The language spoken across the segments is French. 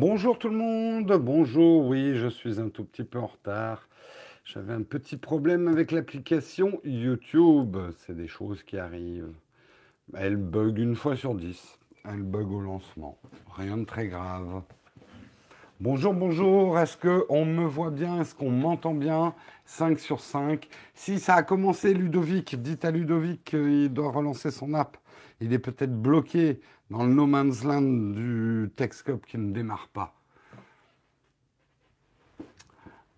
Bonjour tout le monde, bonjour, oui, je suis un tout petit peu en retard. J'avais un petit problème avec l'application YouTube, c'est des choses qui arrivent. Elle bug une fois sur dix, elle bug au lancement, rien de très grave. Bonjour, bonjour, est-ce qu'on me voit bien, est-ce qu'on m'entend bien? 5 sur 5. Si ça a commencé Ludovic, dites à Ludovic qu'il doit relancer son app. Il est peut-être bloqué dans le no man's land du Texcope qui ne démarre pas.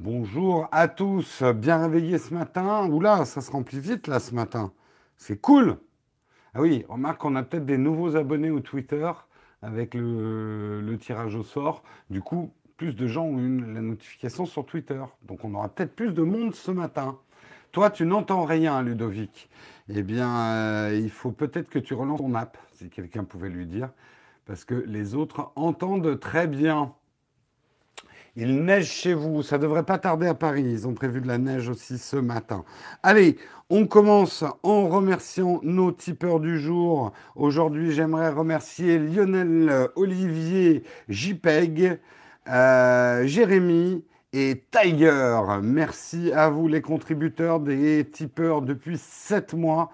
Bonjour à tous, bien réveillés ce matin. Oula, ça se remplit vite là ce matin. C'est cool. Ah oui, remarque qu'on a peut-être des nouveaux abonnés au Twitter avec le, tirage au sort. Du coup, plus de gens ont eu la notification sur Twitter. Donc on aura peut-être plus de monde ce matin. Toi, tu n'entends rien, Ludovic. Eh bien, euh, il faut peut-être que tu relances ton app, si quelqu'un pouvait lui dire, parce que les autres entendent très bien. Il neige chez vous, ça devrait pas tarder à Paris. Ils ont prévu de la neige aussi ce matin. Allez, on commence en remerciant nos tipeurs du jour. Aujourd'hui, j'aimerais remercier Lionel Olivier JPEG, euh, Jérémy, et Tiger. Merci à vous les contributeurs des tipeurs depuis 7 mois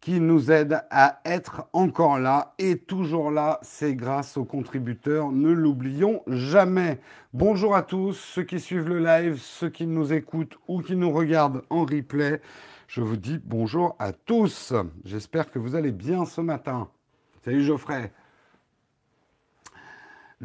qui nous aident à être encore là et toujours là. C'est grâce aux contributeurs, ne l'oublions jamais. Bonjour à tous, ceux qui suivent le live, ceux qui nous écoutent ou qui nous regardent en replay. Je vous dis bonjour à tous. J'espère que vous allez bien ce matin. Salut Geoffrey.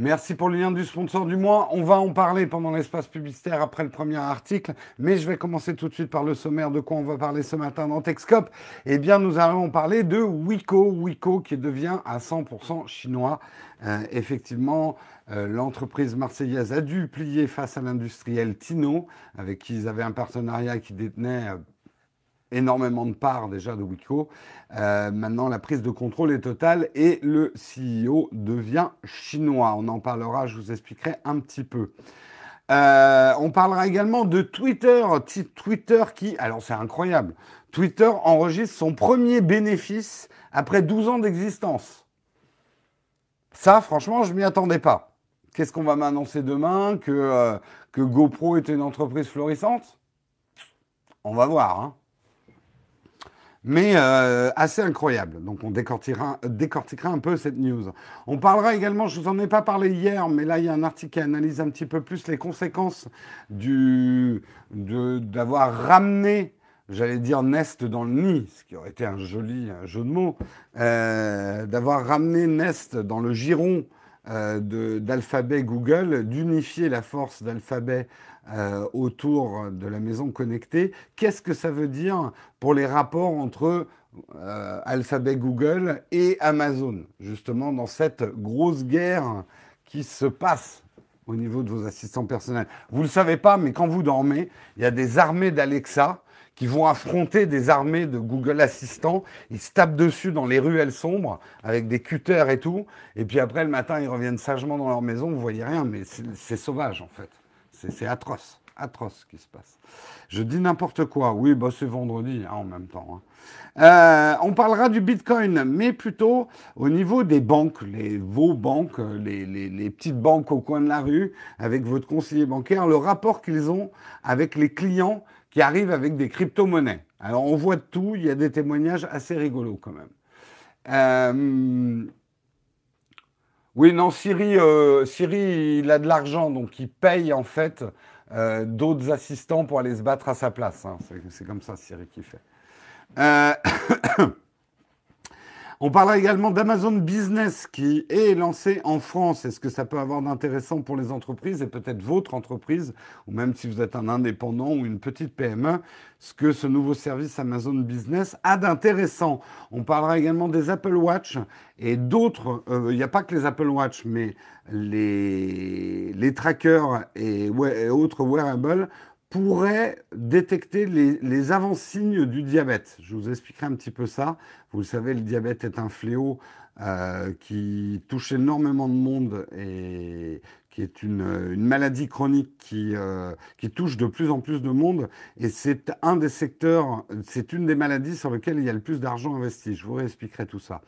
Merci pour le lien du sponsor du mois. On va en parler pendant l'espace publicitaire après le premier article, mais je vais commencer tout de suite par le sommaire de quoi on va parler ce matin dans Techscope. Eh bien, nous allons parler de Wiko, Wiko qui devient à 100% chinois. Euh, effectivement, euh, l'entreprise marseillaise a dû plier face à l'industriel Tino, avec qui ils avaient un partenariat qui détenait euh, énormément de parts déjà de Wiko. Euh, maintenant, la prise de contrôle est totale et le CEO devient chinois. On en parlera, je vous expliquerai un petit peu. Euh, on parlera également de Twitter. Twitter qui, alors c'est incroyable, Twitter enregistre son premier bénéfice après 12 ans d'existence. Ça, franchement, je m'y attendais pas. Qu'est-ce qu'on va m'annoncer demain que, euh, que GoPro est une entreprise florissante? On va voir. Hein mais euh, assez incroyable. Donc on décortiquera, un peu cette news. On parlera également, je ne vous en ai pas parlé hier, mais là il y a un article qui analyse un petit peu plus les conséquences du, d'avoir ramené, j'allais dire Nest dans le nid, ce qui aurait été un joli jeu de mots, euh, d'avoir ramené Nest dans le giron euh, d'Alphabet Google, d'unifier la force d'Alphabet euh, autour de la maison connectée. Qu'est-ce que ça veut dire pour les rapports entre euh, Alphabet Google et Amazon, justement dans cette grosse guerre qui se passe au niveau de vos assistants personnels? Vous ne le savez pas, mais quand vous dormez, il y a des armées d'Alexa qui vont affronter des armées de Google Assistant. Ils se tapent dessus dans les ruelles sombres avec des cutters et tout. Et puis après, le matin, ils reviennent sagement dans leur maison. Vous voyez rien, mais c'est sauvage en fait. C'est atroce, atroce ce qui se passe. Je dis n'importe quoi. Oui, bah, c'est vendredi hein, en même temps. Hein. Euh, on parlera du Bitcoin, mais plutôt au niveau des banques, les, vos banques, les, petites banques au coin de la rue, avec votre conseiller bancaire, le rapport qu'ils ont avec les clients qui arrivent avec des crypto-monnaies. Alors on voit tout, il y a des témoignages assez rigolos quand même. Euh, oui, non, Siri, euh, il a de l'argent, donc il paye en fait euh, d'autres assistants pour aller se battre à sa place. Hein. C'est comme ça Siri qui fait. Euh, on parlera également d'Amazon Business qui est lancé en France. Est-ce que ça peut avoir d'intéressant pour les entreprises et peut-être votre entreprise, ou même si vous êtes un indépendant ou une petite PME, ce que ce nouveau service Amazon Business a d'intéressant? On parlera également des Apple Watch et d'autres. Euh, il n'y a pas que les Apple Watch, mais les, trackers et autres wearables pourrait détecter les, avant-signes du diabète. Je vous expliquerai un petit peu ça. Vous le savez, le diabète est un fléau euh, qui touche énormément de monde et qui est une, maladie chronique qui, euh, qui touche de plus en plus de monde. Et c'est un des secteurs, c'est une des maladies sur lesquelles il y a le plus d'argent investi. Je vous réexpliquerai tout ça.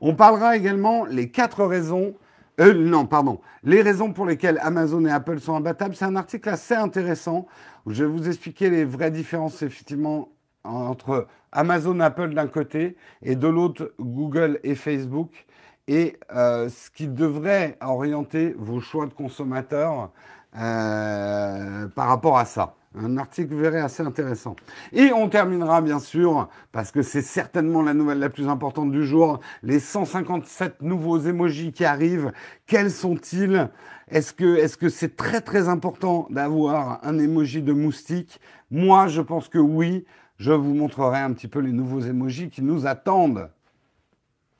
On parlera également les quatre raisons Euh, non, pardon. Les raisons pour lesquelles Amazon et Apple sont imbattables, c'est un article assez intéressant où je vais vous expliquer les vraies différences effectivement entre Amazon, Apple d'un côté et de l'autre Google et Facebook et euh, ce qui devrait orienter vos choix de consommateurs euh, par rapport à ça. Un article, vous verrez, assez intéressant. Et on terminera, bien sûr, parce que c'est certainement la nouvelle la plus importante du jour, les 157 nouveaux emojis qui arrivent. Quels sont-ils? Est-ce que est-ce c'est très très important d'avoir un emoji de moustique? Moi, je pense que oui. Je vous montrerai un petit peu les nouveaux emojis qui nous attendent.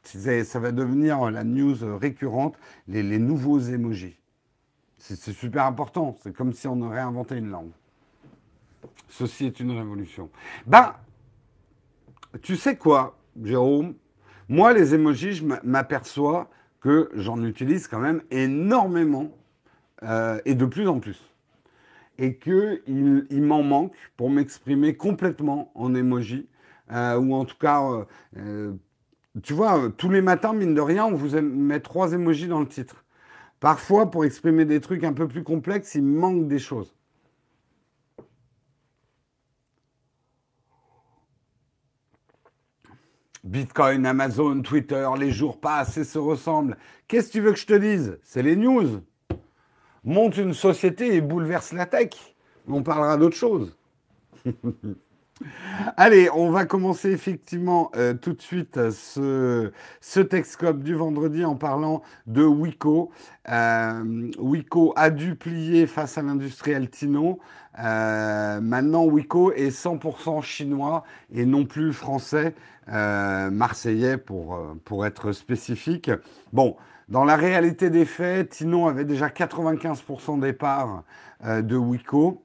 Ça va devenir la news récurrente, les, les nouveaux emojis. C'est super important. C'est comme si on aurait inventé une langue. Ceci est une révolution. Ben, tu sais quoi, Jérôme? Moi, les emojis, je m'aperçois que j'en utilise quand même énormément euh, et de plus en plus. Et qu'il il, m'en manque pour m'exprimer complètement en emoji. Euh, ou en tout cas, euh, tu vois, tous les matins, mine de rien, on vous met trois emojis dans le titre. Parfois, pour exprimer des trucs un peu plus complexes, il manque des choses. Bitcoin, Amazon, Twitter, les jours passent et se ressemblent. Qu'est-ce que tu veux que je te dise? C'est les news. Monte une société et bouleverse la tech. On parlera d'autre chose. Allez, on va commencer effectivement euh, tout de suite ce, ce Texcope du vendredi en parlant de Wiko. Euh, Wiko a dû plier face à l'industriel Tino. Euh, maintenant, Wiko est 100% chinois et non plus français, marseillais pour, être spécifique. Bon, dans la réalité des faits, Tino avait déjà 95% des parts de Wiko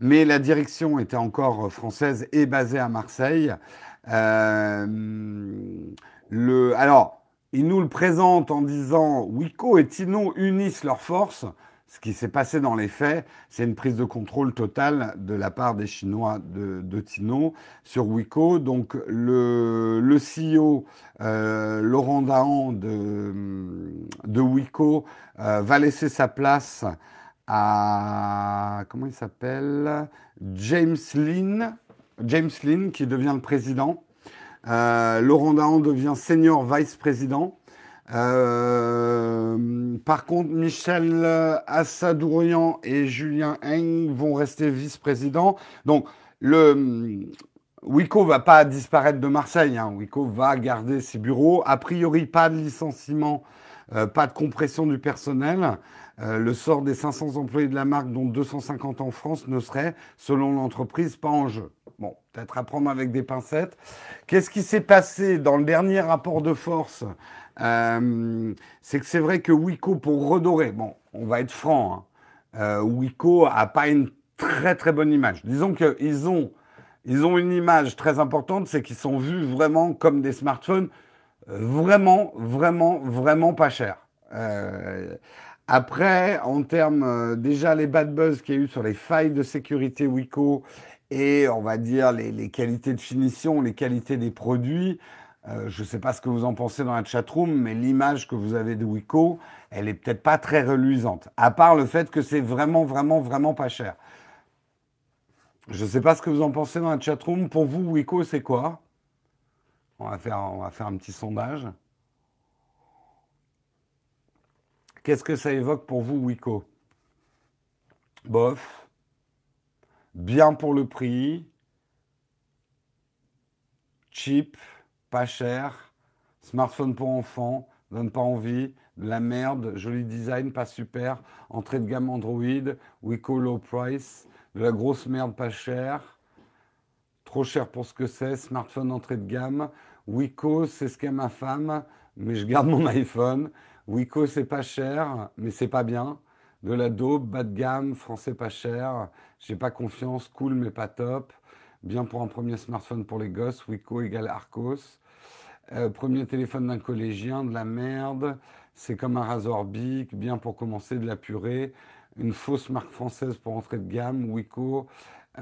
mais la direction était encore française et basée à Marseille. Euh, le, alors, ils nous le présentent en disant Wiko et Tino unissent leurs forces. Ce qui s'est passé dans les faits, c'est une prise de contrôle totale de la part des Chinois de, Tino sur Wiko. Donc le, le CEO euh, Laurent Dahan de, de euh, va laisser sa place à comment il s'appelle? James Lynn, James Lynn qui devient le président. Euh, Laurent Dahan devient senior vice-président. Euh, par contre, Michel Assadourian et Julien Eng vont rester vice-présidents. Donc, le Wiko va pas disparaître de Marseille. Hein. Wiko va garder ses bureaux. A priori, pas de licenciement, euh, pas de compression du personnel. Euh, le sort des 500 employés de la marque, dont 250 en France, ne serait, selon l'entreprise, pas en jeu. Bon, peut-être à prendre avec des pincettes. Qu'est-ce qui s'est passé dans le dernier rapport de force? Euh, C'est que c'est vrai que Wiko, pour redorer, bon, on va être franc, hein, euh, Wiko a pas une très très bonne image. Disons qu'ils ont, ils ont une image très importante, c'est qu'ils sont vus vraiment comme des smartphones vraiment, vraiment, vraiment pas chers. Après, en termes, euh, déjà les bad buzz qu'il y a eu sur les failles de sécurité Wiko et on va dire les, qualités de finition, les qualités des produits, euh, je ne sais pas ce que vous en pensez dans la chatroom, mais l'image que vous avez de Wiko, elle est peut-être pas très reluisante, à part le fait que c'est vraiment, vraiment, vraiment pas cher. Je ne sais pas ce que vous en pensez dans la chatroom. Pour vous, Wiko, c'est quoi? On va, faire, on va faire un petit sondage. Qu'est-ce que ça évoque pour vous, Wiko Bof. Bien pour le prix. Cheap. Pas cher. Smartphone pour enfants. Donne pas envie. De la merde. Joli design. Pas super. Entrée de gamme Android. Wiko low price. De la grosse merde pas cher. Trop cher pour ce que c'est. Smartphone entrée de gamme. Wiko, c'est ce qu'est ma femme. Mais je garde mon iPhone. Wiko, c'est pas cher, mais c'est pas bien. De la daube, bas de gamme, français pas cher. J'ai pas confiance, cool, mais pas top. Bien pour un premier smartphone pour les gosses, Wiko égale Arcos. Euh, premier téléphone d'un collégien, de la merde. C'est comme un rasoir bic, bien pour commencer, de la purée. Une fausse marque française pour entrer de gamme, Wiko.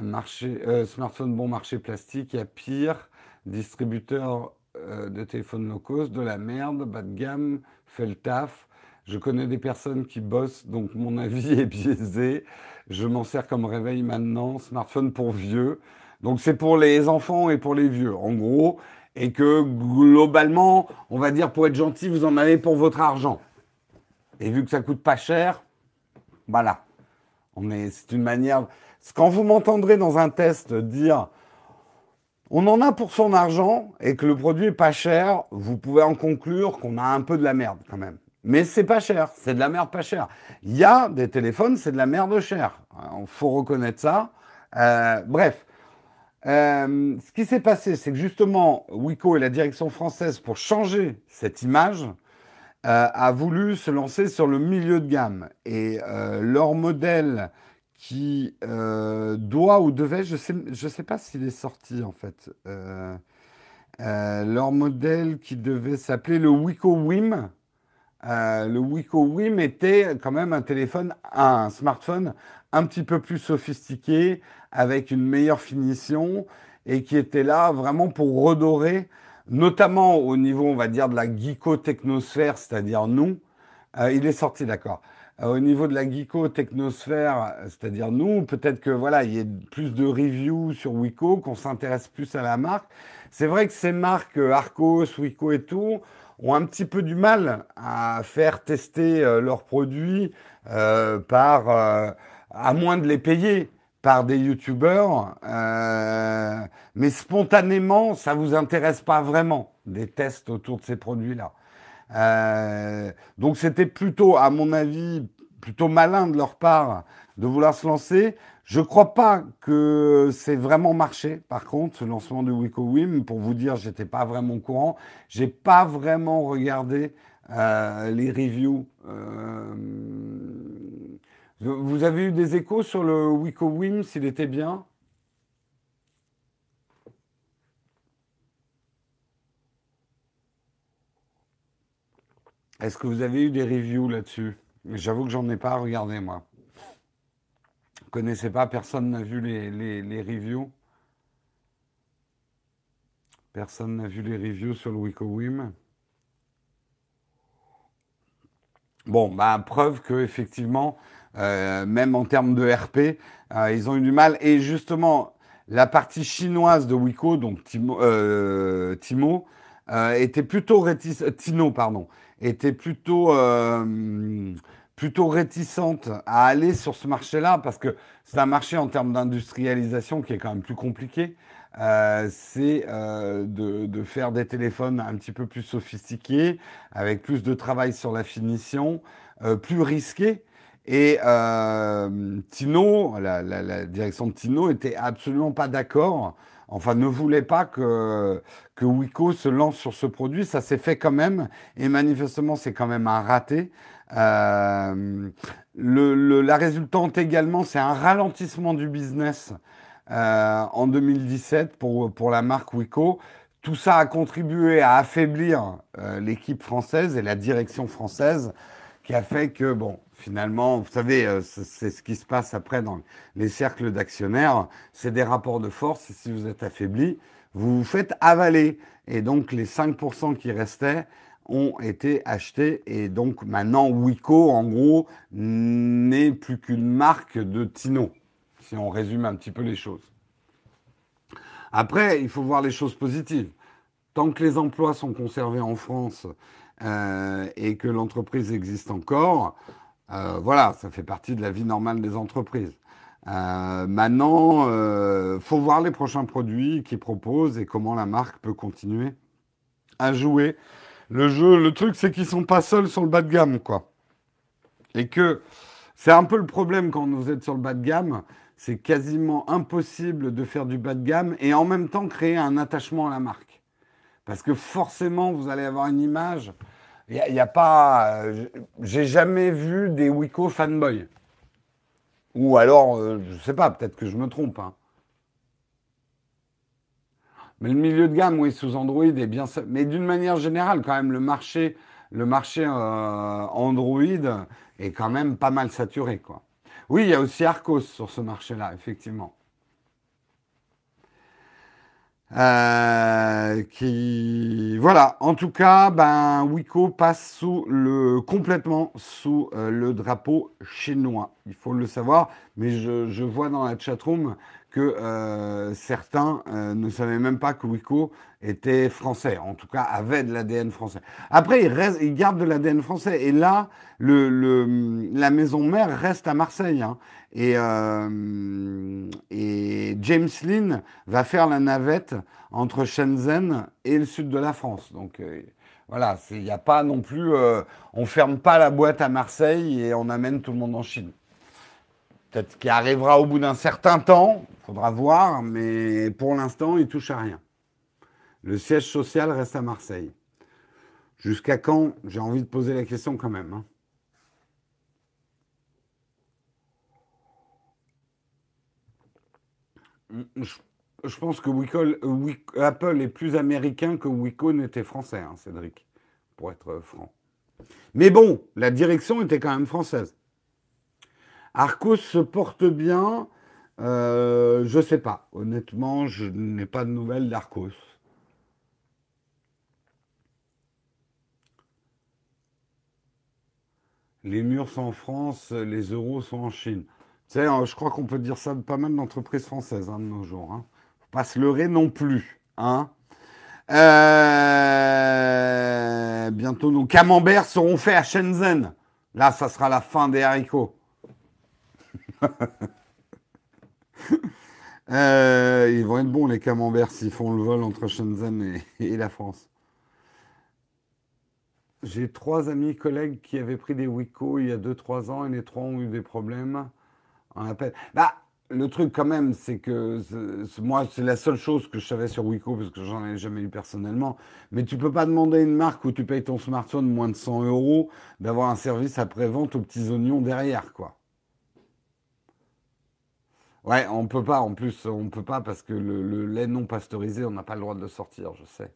Marché, euh, smartphone bon marché plastique, il y a pire. Distributeur euh, de téléphone low cost, de la merde, bas de gamme, fait le taf. Je connais des personnes qui bossent, donc mon avis est biaisé. Je m'en sers comme réveil maintenant. Smartphone pour vieux. Donc c'est pour les enfants et pour les vieux, en gros. Et que globalement, on va dire pour être gentil, vous en avez pour votre argent. Et vu que ça coûte pas cher, voilà. On est, c'est une manière. Quand vous m'entendrez dans un test dire on en a pour son argent et que le produit est pas cher, vous pouvez en conclure qu'on a un peu de la merde quand même. Mais c'est pas cher, c'est de la merde pas cher. Il y a des téléphones, c'est de la merde cher. Il faut reconnaître ça. Euh, bref, euh, ce qui s'est passé, c'est que justement, Wiko et la direction française, pour changer cette image, euh, a voulu se lancer sur le milieu de gamme. Et leur modèle qui euh, doit ou devait, je ne sais, je sais pas s'il est sorti en fait, euh, euh, leur modèle qui devait s'appeler le Wiko Wim. le Wiko Wim était quand même un téléphone, un smartphone un petit peu plus sophistiqué, avec une meilleure finition, et qui était là vraiment pour redorer, notamment au niveau, on va dire, de la geeko-technosphère, c'est-à-dire nous. il est sorti, d'accord. Euh, au niveau de la geeko technosphère, c'est-à-dire nous, peut-être que voilà, il y ait plus de reviews sur Wiko, qu'on s'intéresse plus à la marque. C'est vrai que ces marques euh, Arcos, Wiko et tout ont un petit peu du mal à faire tester euh, leurs produits par, à moins de les payer par des youtubeurs, mais spontanément, ça vous intéresse pas vraiment des tests autour de ces produits-là. Euh, donc c'était plutôt, à mon avis, plutôt malin de leur part de vouloir se lancer. Je crois pas que c'est vraiment marché. Par contre, ce lancement de Wiko Wim, pour vous dire, j'étais pas vraiment au courant. J'ai pas vraiment regardé euh, les reviews. Euh, vous avez eu des échos sur le Wiko Wim, s'il était bien? Est-ce que vous avez eu des reviews là-dessus? J'avoue que j'en ai pas regardé, moi. Vous connaissez pas Personne n'a vu les, les, reviews Personne n'a vu les reviews sur le WicoWim Bon, bah, preuve que effectivement, euh, même en termes de RP, euh, ils ont eu du mal. Et justement, la partie chinoise de Wiko, donc Timo, euh, Timo était plutôt réticente. Tino, pardon, était plutôt, euh, plutôt réticente à aller sur ce marché-là parce que c'est un marché en termes d'industrialisation qui est quand même plus compliqué. Euh, c'est euh, de, de, faire des téléphones un petit peu plus sophistiqués, avec plus de travail sur la finition, plus risqué. Et Tino, la, la, la, direction de Tino, était absolument pas d'accord enfin ne voulait pas que, Wiko se lance sur ce produit. Ça s'est fait quand même, et manifestement c'est quand même un raté. Euh, la résultante également, c'est un ralentissement du business euh, en 2017 pour, la marque Wiko. Tout ça a contribué à affaiblir euh, l'équipe française et la direction française, qui a fait que, bon, finalement, vous savez, euh, c'est ce qui se passe après dans les cercles d'actionnaires, c'est des rapports de force, si vous êtes affaibli, vous vous faites avaler. Et donc les 5% qui restaient ont été achetés, et donc maintenant Wiko, en gros, n'est plus qu'une marque de Tino, si on résume un petit peu les choses. Après, il faut voir les choses positives. Tant que les emplois sont conservés en France euh, et que l'entreprise existe encore, euh, voilà, ça fait partie de la vie normale des entreprises. Euh, maintenant, euh, faut voir les prochains produits qu'ils proposent et comment la marque peut continuer à jouer. Le jeu, le truc, c'est qu'ils sont pas seuls sur le bas de gamme, quoi. Et que c'est un peu le problème quand vous êtes sur le bas de gamme, c'est quasiment impossible de faire du bas de gamme et en même temps créer un attachement à la marque. Parce que forcément, vous allez avoir une image il n'y a, pas. Euh, j'ai jamais vu des Wiko fanboy. Ou alors, euh, je sais pas, peut-être que je me trompe. Hein. Mais le milieu de gamme, oui, sous Android est bien. Mais d'une manière générale, quand même, le marché, le marché euh, Android est quand même pas mal saturé, quoi. Oui, il y a aussi Arcos sur ce marché-là, effectivement. Euh, qui voilà. En tout cas, ben Wiko passe sous le complètement sous euh, le drapeau chinois. Il faut le savoir. Mais je, je vois dans la chatroom que euh, certains ne savaient même pas que Wiko était français. En tout cas, avait de l'ADN français. Après, il, reste, il garde de l'ADN français. Et là, le, la maison mère reste à Marseille. Hein. Et, euh, et, James Lynn va faire la navette entre Shenzhen et le sud de la France. Donc euh, voilà, il n'y a pas non plus. Euh, on ferme pas la boîte à Marseille et on amène tout le monde en Chine. Peut-être qu'il arrivera au bout d'un certain temps, il faudra voir, mais pour l'instant, il touche à rien. Le siège social reste à Marseille. Jusqu'à quand J'ai envie de poser la question quand même. Hein. Je, pense que Apple est plus américain que Wiko n'était français, hein, Cédric, pour être franc. Mais bon, la direction était quand même française. Arcos se porte bien. Euh, je sais pas. Honnêtement, je n'ai pas de nouvelles d'Arcos. Les murs sont en France, les euros sont en Chine. Tu sais, je crois qu'on peut dire ça de pas mal d'entreprises françaises hein, de nos jours. Hein. Faut pas se leurrer non plus. Hein. Euh, bientôt, nos camemberts seront faits à Shenzhen. Là, ça sera la fin des haricots. Euh, ils vont être bons, les camemberts, s'ils font le vol entre Shenzhen et, la France. J'ai trois amis collègues qui avaient pris des Wiko il y a 2-3 ans et les trois ont eu des problèmes. On appelle. Bah, le truc quand même, c'est que moi, c'est la seule chose que je savais sur Wiko parce que j'en ai jamais eu personnellement. Mais tu peux pas demander à une marque où tu payes ton smartphone moins de 100 euros d'avoir un service après-vente aux petits oignons derrière, quoi. Ouais, on peut pas. En plus, on peut pas parce que le, le lait non pasteurisé, on n'a pas le droit de le sortir, je sais.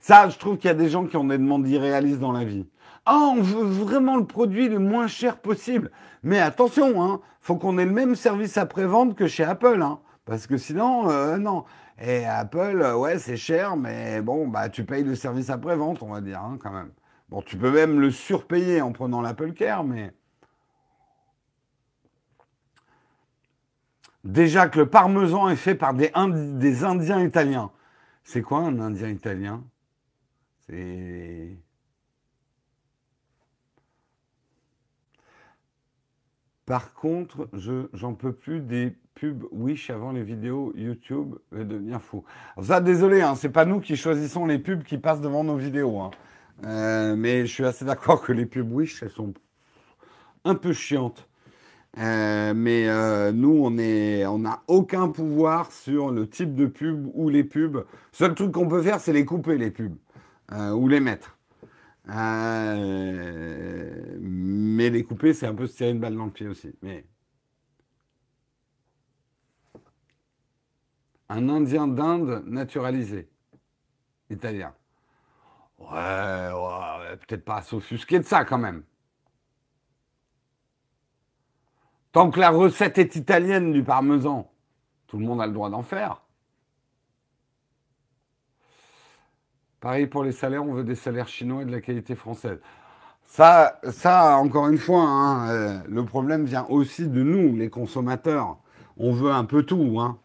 Ça, je trouve qu'il y a des gens qui ont des demandes irréalistes dans la vie. Ah, on veut vraiment le produit le moins cher possible. Mais attention, hein, faut qu'on ait le même service après-vente que chez Apple, hein, parce que sinon, euh, non. Et Apple, euh, ouais, c'est cher, mais bon, bah, tu payes le service après-vente, on va dire, hein, quand même. Bon, tu peux même le surpayer en prenant l'Apple Care, mais. Déjà que le parmesan est fait par des, Indiens italiens. C'est quoi un Indien italien? C'est. Par contre, je j'en peux plus des pubs Wish avant les vidéos YouTube va devenir fou. ça, désolé, hein, c'est pas nous qui choisissons les pubs qui passent devant nos vidéos. Hein. Euh, mais je suis assez d'accord que les pubs Wish, elles sont un peu chiantes. Euh, mais euh, nous, on n'a aucun pouvoir sur le type de pub ou les pubs. Seul truc qu'on peut faire, c'est les couper les pubs ou les mettre. Euh, mais les couper, c'est un peu se tirer une balle dans le pied aussi. Mais un Indien d'Inde naturalisé, italien. Ouais, ouais peut-être pas s'offusquer de ça quand même. Tant que la recette est italienne du parmesan, tout le monde a le droit d'en faire. Pareil pour les salaires, on veut des salaires chinois et de la qualité française. Ça, encore une fois, hein, euh, le problème vient aussi de nous, les consommateurs. On veut un peu tout. Hein.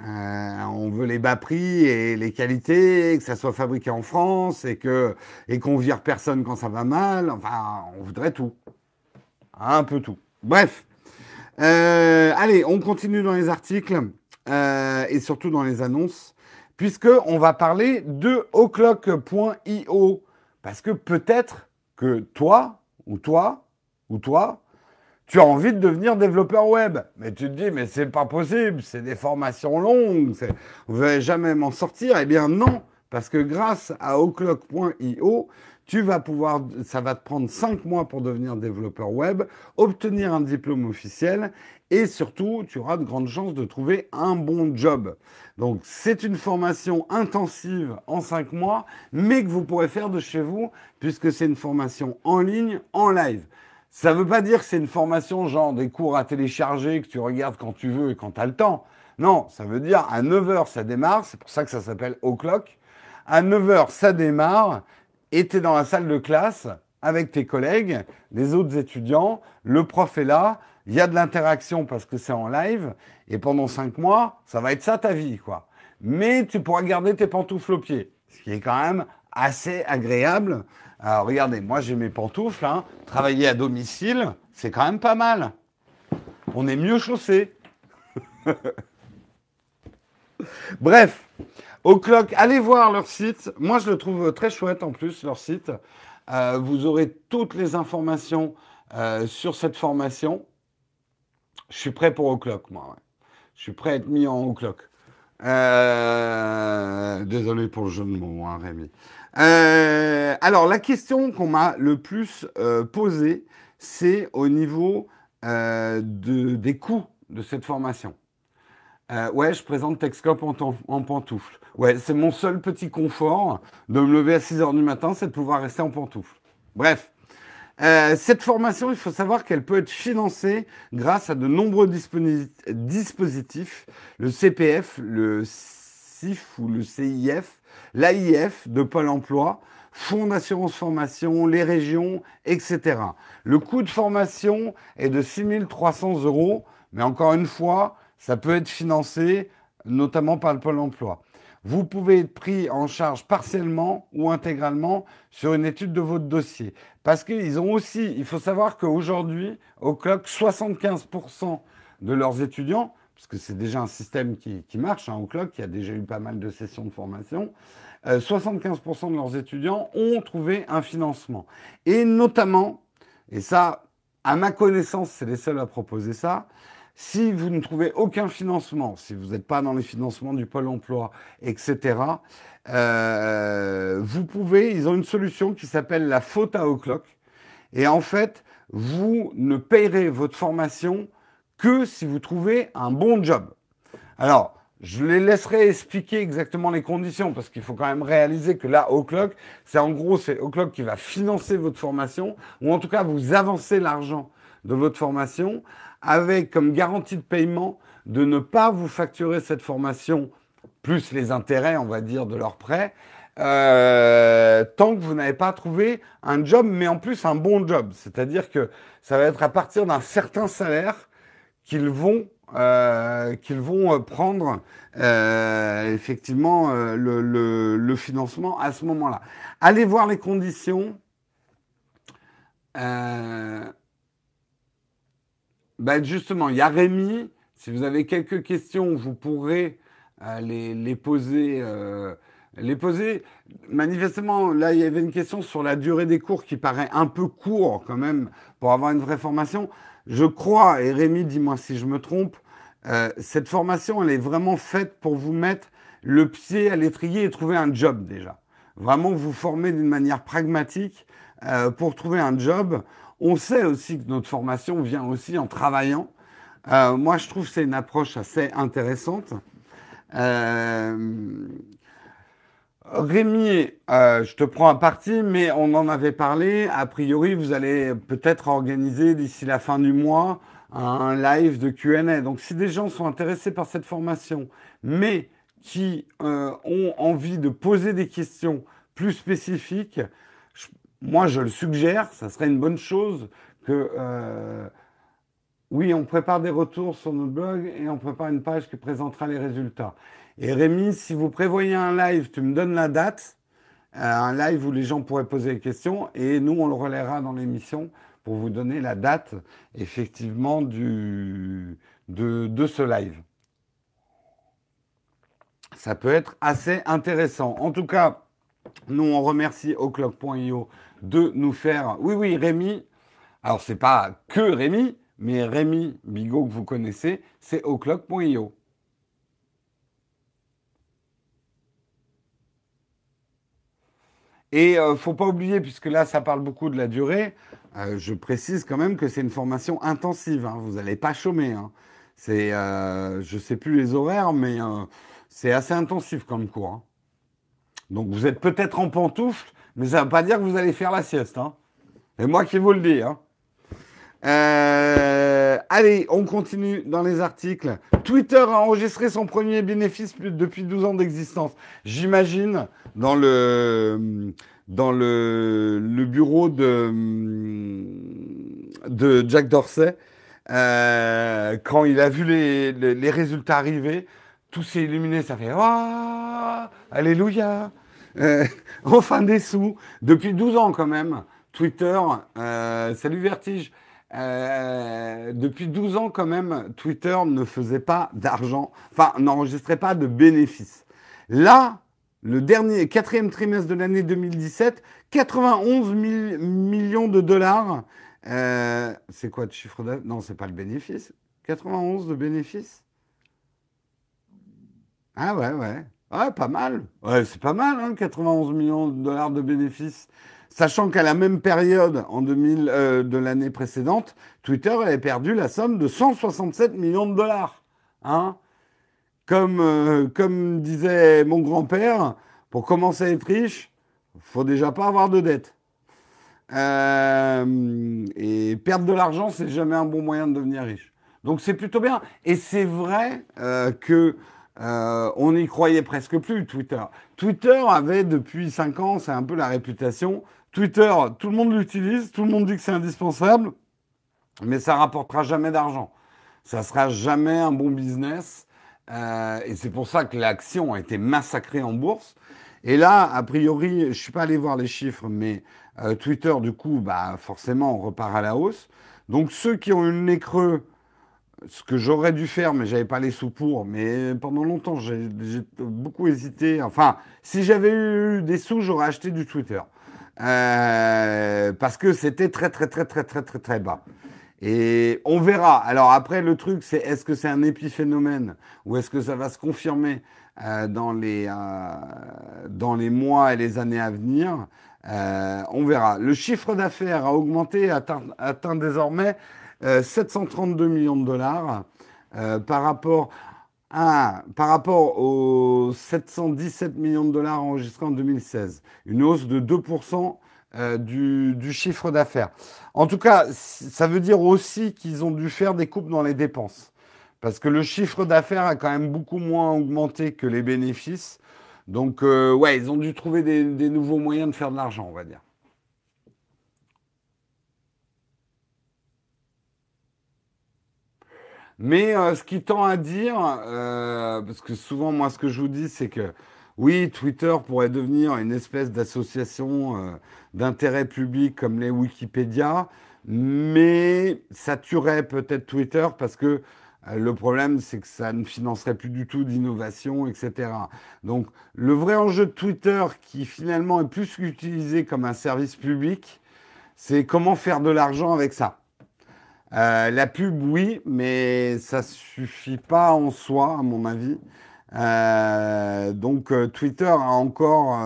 Euh, on veut les bas prix et les qualités, que ça soit fabriqué en France et que et qu'on vire personne quand ça va mal. Enfin, on voudrait tout, un peu tout. Bref, euh, allez, on continue dans les articles et surtout dans les annonces puisqu'on va parler de o'clock.io. Parce que peut-être que toi, ou toi, ou toi, tu as envie de devenir développeur web. Mais tu te dis, mais c'est pas possible, c'est des formations longues, vous ne jamais m'en sortir. Eh bien non, parce que grâce à o'clock.io, tu vas pouvoir, ça va te prendre 5 mois pour devenir développeur web, obtenir un diplôme officiel et surtout, tu auras de grandes chances de trouver un bon job. Donc, c'est une formation intensive en 5 mois, mais que vous pourrez faire de chez vous puisque c'est une formation en ligne, en live. Ça ne veut pas dire que c'est une formation genre des cours à télécharger que tu regardes quand tu veux et quand tu as le temps. Non, ça veut dire à 9h ça démarre, c'est pour ça que ça s'appelle O'Clock. À 9h ça démarre et tu es dans la salle de classe avec tes collègues, les autres étudiants, le prof est là, il y a de l'interaction parce que c'est en live, et pendant 5 mois, ça va être ça ta vie, quoi. Mais tu pourras garder tes pantoufles aux pieds, ce qui est quand même assez agréable. Alors regardez, moi j'ai mes pantoufles, hein. travailler à domicile, c'est quand même pas mal. On est mieux chaussé. Bref, au clock, allez voir leur site. Moi je le trouve très chouette en plus, leur site. Euh, vous aurez toutes les informations euh, sur cette formation. Je suis prêt pour O'Clock, moi. Je suis prêt à être mis en O'Clock. Euh, désolé pour le jeu de mots, hein, Rémi. alors, la question qu'on m'a le plus posée, c'est au niveau de, des coûts de cette formation. ouais, je présente Texcop en pantoufle. Ouais, c'est mon seul petit confort de me lever à 6 heures du matin, c'est de pouvoir rester en pantoufle. Bref. Euh, cette formation, il faut savoir qu'elle peut être financée grâce à de nombreux dispositifs, le CPF, le CIF ou le CIF, l'AIF de Pôle emploi, Fonds d'assurance formation, les régions, etc. Le coût de formation est de 6 300 euros, mais encore une fois, ça peut être financé notamment par le Pôle emploi vous pouvez être pris en charge partiellement ou intégralement sur une étude de votre dossier. Parce qu'ils ont aussi, il faut savoir qu'aujourd'hui, au CLOC, 75% de leurs étudiants, parce que c'est déjà un système qui, marche hein, au CLOC, qui a déjà eu pas mal de sessions de formation, 75% euh, de leurs étudiants ont trouvé un financement. Et notamment, et ça, à ma connaissance, c'est les seuls à proposer ça, si vous ne trouvez aucun financement, si vous n'êtes pas dans les financements du Pôle emploi, etc., euh, vous pouvez, ils ont une solution qui s'appelle la faute à O'Clock. Et en fait, vous ne payerez votre formation que si vous trouvez un bon job. Alors, je les laisserai expliquer exactement les conditions parce qu'il faut quand même réaliser que là, O'Clock, c'est en gros, c'est O'Clock qui va financer votre formation ou en tout cas vous avancez l'argent de votre formation avec comme garantie de paiement de ne pas vous facturer cette formation plus les intérêts, on va dire, de leur prêt, euh, tant que vous n'avez pas trouvé un job, mais en plus un bon job. C'est-à-dire que ça va être à partir d'un certain salaire qu'ils vont euh, qu'ils vont prendre euh, effectivement le, le, financement à ce moment-là. Allez voir les conditions. Ben justement, il y a Rémi. Si vous avez quelques questions, vous pourrez euh, les, poser. Euh, les poser. Manifestement, là, il y avait une question sur la durée des cours qui paraît un peu court quand même pour avoir une vraie formation. Je crois, et Rémi, dis-moi si je me trompe, euh, cette formation, elle est vraiment faite pour vous mettre le pied à l'étrier et trouver un job déjà. Vraiment vous former d'une manière pragmatique pour trouver un job. On sait aussi que notre formation vient aussi en travaillant. Euh, moi, je trouve que c'est une approche assez intéressante. Euh, Rémi, euh, je te prends à partie, mais on en avait parlé. A priori, vous allez peut-être organiser d'ici la fin du mois un live de Q&A. Donc, si des gens sont intéressés par cette formation, mais qui ont envie de poser des questions plus spécifiques, moi, je le suggère, ça serait une bonne chose que, euh, oui, on prépare des retours sur notre blog et on prépare une page qui présentera les résultats. Et Rémi, si vous prévoyez un live, tu me donnes la date, euh, un live où les gens pourraient poser des questions et nous, on le relaiera dans l'émission pour vous donner la date, effectivement, de ce live. Ça peut être assez intéressant. En tout cas, nous, on remercie Oclock.io de nous faire. Oui, oui, Rémi. Alors, c'est pas que Rémi, mais Rémi Bigot que vous connaissez, c'est o'clock.io. Et euh, faut pas oublier, puisque là, ça parle beaucoup de la durée, euh, je précise quand même que c'est une formation intensive. Hein. vous n'allez pas chômer. Hein. C'est, euh, je sais plus les horaires, mais euh, c'est assez intensif comme cours. Hein. Donc vous êtes peut-être en pantoufle, mais ça ne veut pas dire que vous allez faire la sieste. Hein. C'est moi qui vous le dis. Hein. Euh, allez, on continue dans les articles. Twitter a enregistré son premier bénéfice depuis 12 ans d'existence. J'imagine dans le bureau de Jack Dorsey euh, quand il a vu les, les, résultats arriver, tout s'est illuminé, ça fait oh, Alléluia euh, Enfin des sous Depuis 12 ans quand même, Twitter, euh, salut Vertige euh, depuis 12 ans, quand même, Twitter ne faisait pas d'argent, enfin, n'enregistrait pas de bénéfices. Là, le dernier, quatrième trimestre de l'année 2017, 91 millions de dollars. C'est quoi le chiffre d'affaires? Non, c'est pas le bénéfice. 91 de bénéfices? Ah ouais, ouais. Ouais, pas mal. C'est pas mal, hein, 91 millions de dollars de bénéfices. Sachant qu'à la même période, en 2000, euh, de l'année précédente, Twitter avait perdu la somme de 167 millions de dollars. Hein comme, euh, comme disait mon grand-père, pour commencer à être riche, faut déjà pas avoir de dette. Euh, et perdre de l'argent, c'est jamais un bon moyen de devenir riche. Donc c'est plutôt bien. Et c'est vrai que on n'y croyait presque plus, Twitter. Twitter avait depuis 5 ans, c'est un peu la réputation Twitter, tout le monde l'utilise, tout le monde dit que c'est indispensable, mais ça rapportera jamais d'argent. Ça sera jamais un bon business. Euh, et c'est pour ça que l'action a été massacrée en bourse. Et là, a priori, je suis pas allé voir les chiffres, mais euh, Twitter, du coup, bah, forcément, on repart à la hausse. Donc ceux qui ont eu le nez creux, ce que j'aurais dû faire, mais j'avais pas les sous pour, mais pendant longtemps, j'ai beaucoup hésité. Enfin, si j'avais eu des sous, j'aurais acheté du Twitter. Euh, parce que c'était très très très très très très très bas. Et on verra. Alors après, le truc, c'est est-ce que c'est un épiphénomène ou est-ce que ça va se confirmer euh, dans, les, euh, dans les mois et les années à venir On verra. Le chiffre d'affaires a augmenté, atteint désormais 732 millions de dollars par rapport par rapport aux 717 millions de dollars enregistrés en 2016, une hausse de 2% euh, du, chiffre d'affaires. En tout cas, ça veut dire aussi qu'ils ont dû faire des coupes dans les dépenses. Parce que le chiffre d'affaires a quand même beaucoup moins augmenté que les bénéfices. Donc, euh, ouais, ils ont dû trouver des nouveaux moyens de faire de l'argent, on va dire. Mais euh, ce qui tend à dire, euh, parce que souvent moi ce que je vous dis c'est que oui, Twitter pourrait devenir une espèce d'association euh, d'intérêt public comme les Wikipédia, mais ça tuerait peut-être Twitter parce que le problème, c'est que ça ne financerait plus du tout d'innovation, etc. Donc, le vrai enjeu de Twitter, qui finalement est plus utilisé comme un service public, c'est comment faire de l'argent avec ça. Euh, la pub, oui, mais ça suffit pas en soi, à mon avis. Euh, donc euh, Twitter a encore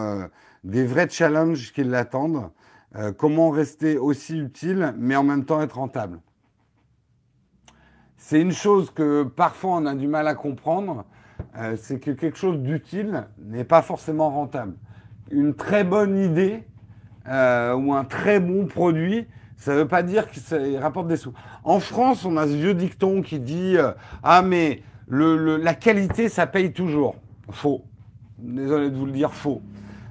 des vrais challenges qui l'attendent. comment rester aussi utile, mais en même temps être rentable? C'est une chose que parfois on a du mal à comprendre, c'est que quelque chose d'utile n'est pas forcément rentable. Une très bonne idée ou un très bon produit ça ne veut pas dire qu'il rapporte des sous. En France, on a ce vieux dicton qui dit euh, Ah, mais la qualité, ça paye toujours. Faux. Désolé de vous le dire, faux.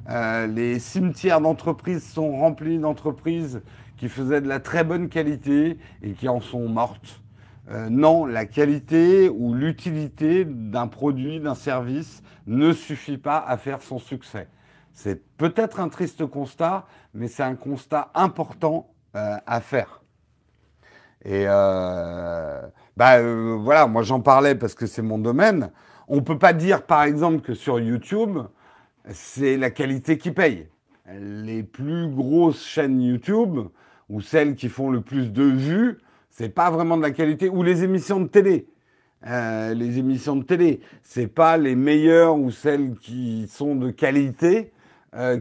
Euh, les cimetières d'entreprises sont remplis d'entreprises qui faisaient de la très bonne qualité et qui en sont mortes. Euh, non, la qualité ou l'utilité d'un produit, d'un service ne suffit pas à faire son succès. C'est peut-être un triste constat, mais c'est un constat important euh, à faire. Et euh, bah, euh, voilà, moi j'en parlais parce que c'est mon domaine. On peut pas dire par exemple que sur YouTube, c'est la qualité qui paye. Les plus grosses chaînes YouTube ou celles qui font le plus de vues, c'est pas vraiment de la qualité. Ou les émissions de télé. les émissions de télé, c'est pas les meilleures ou celles qui sont de qualité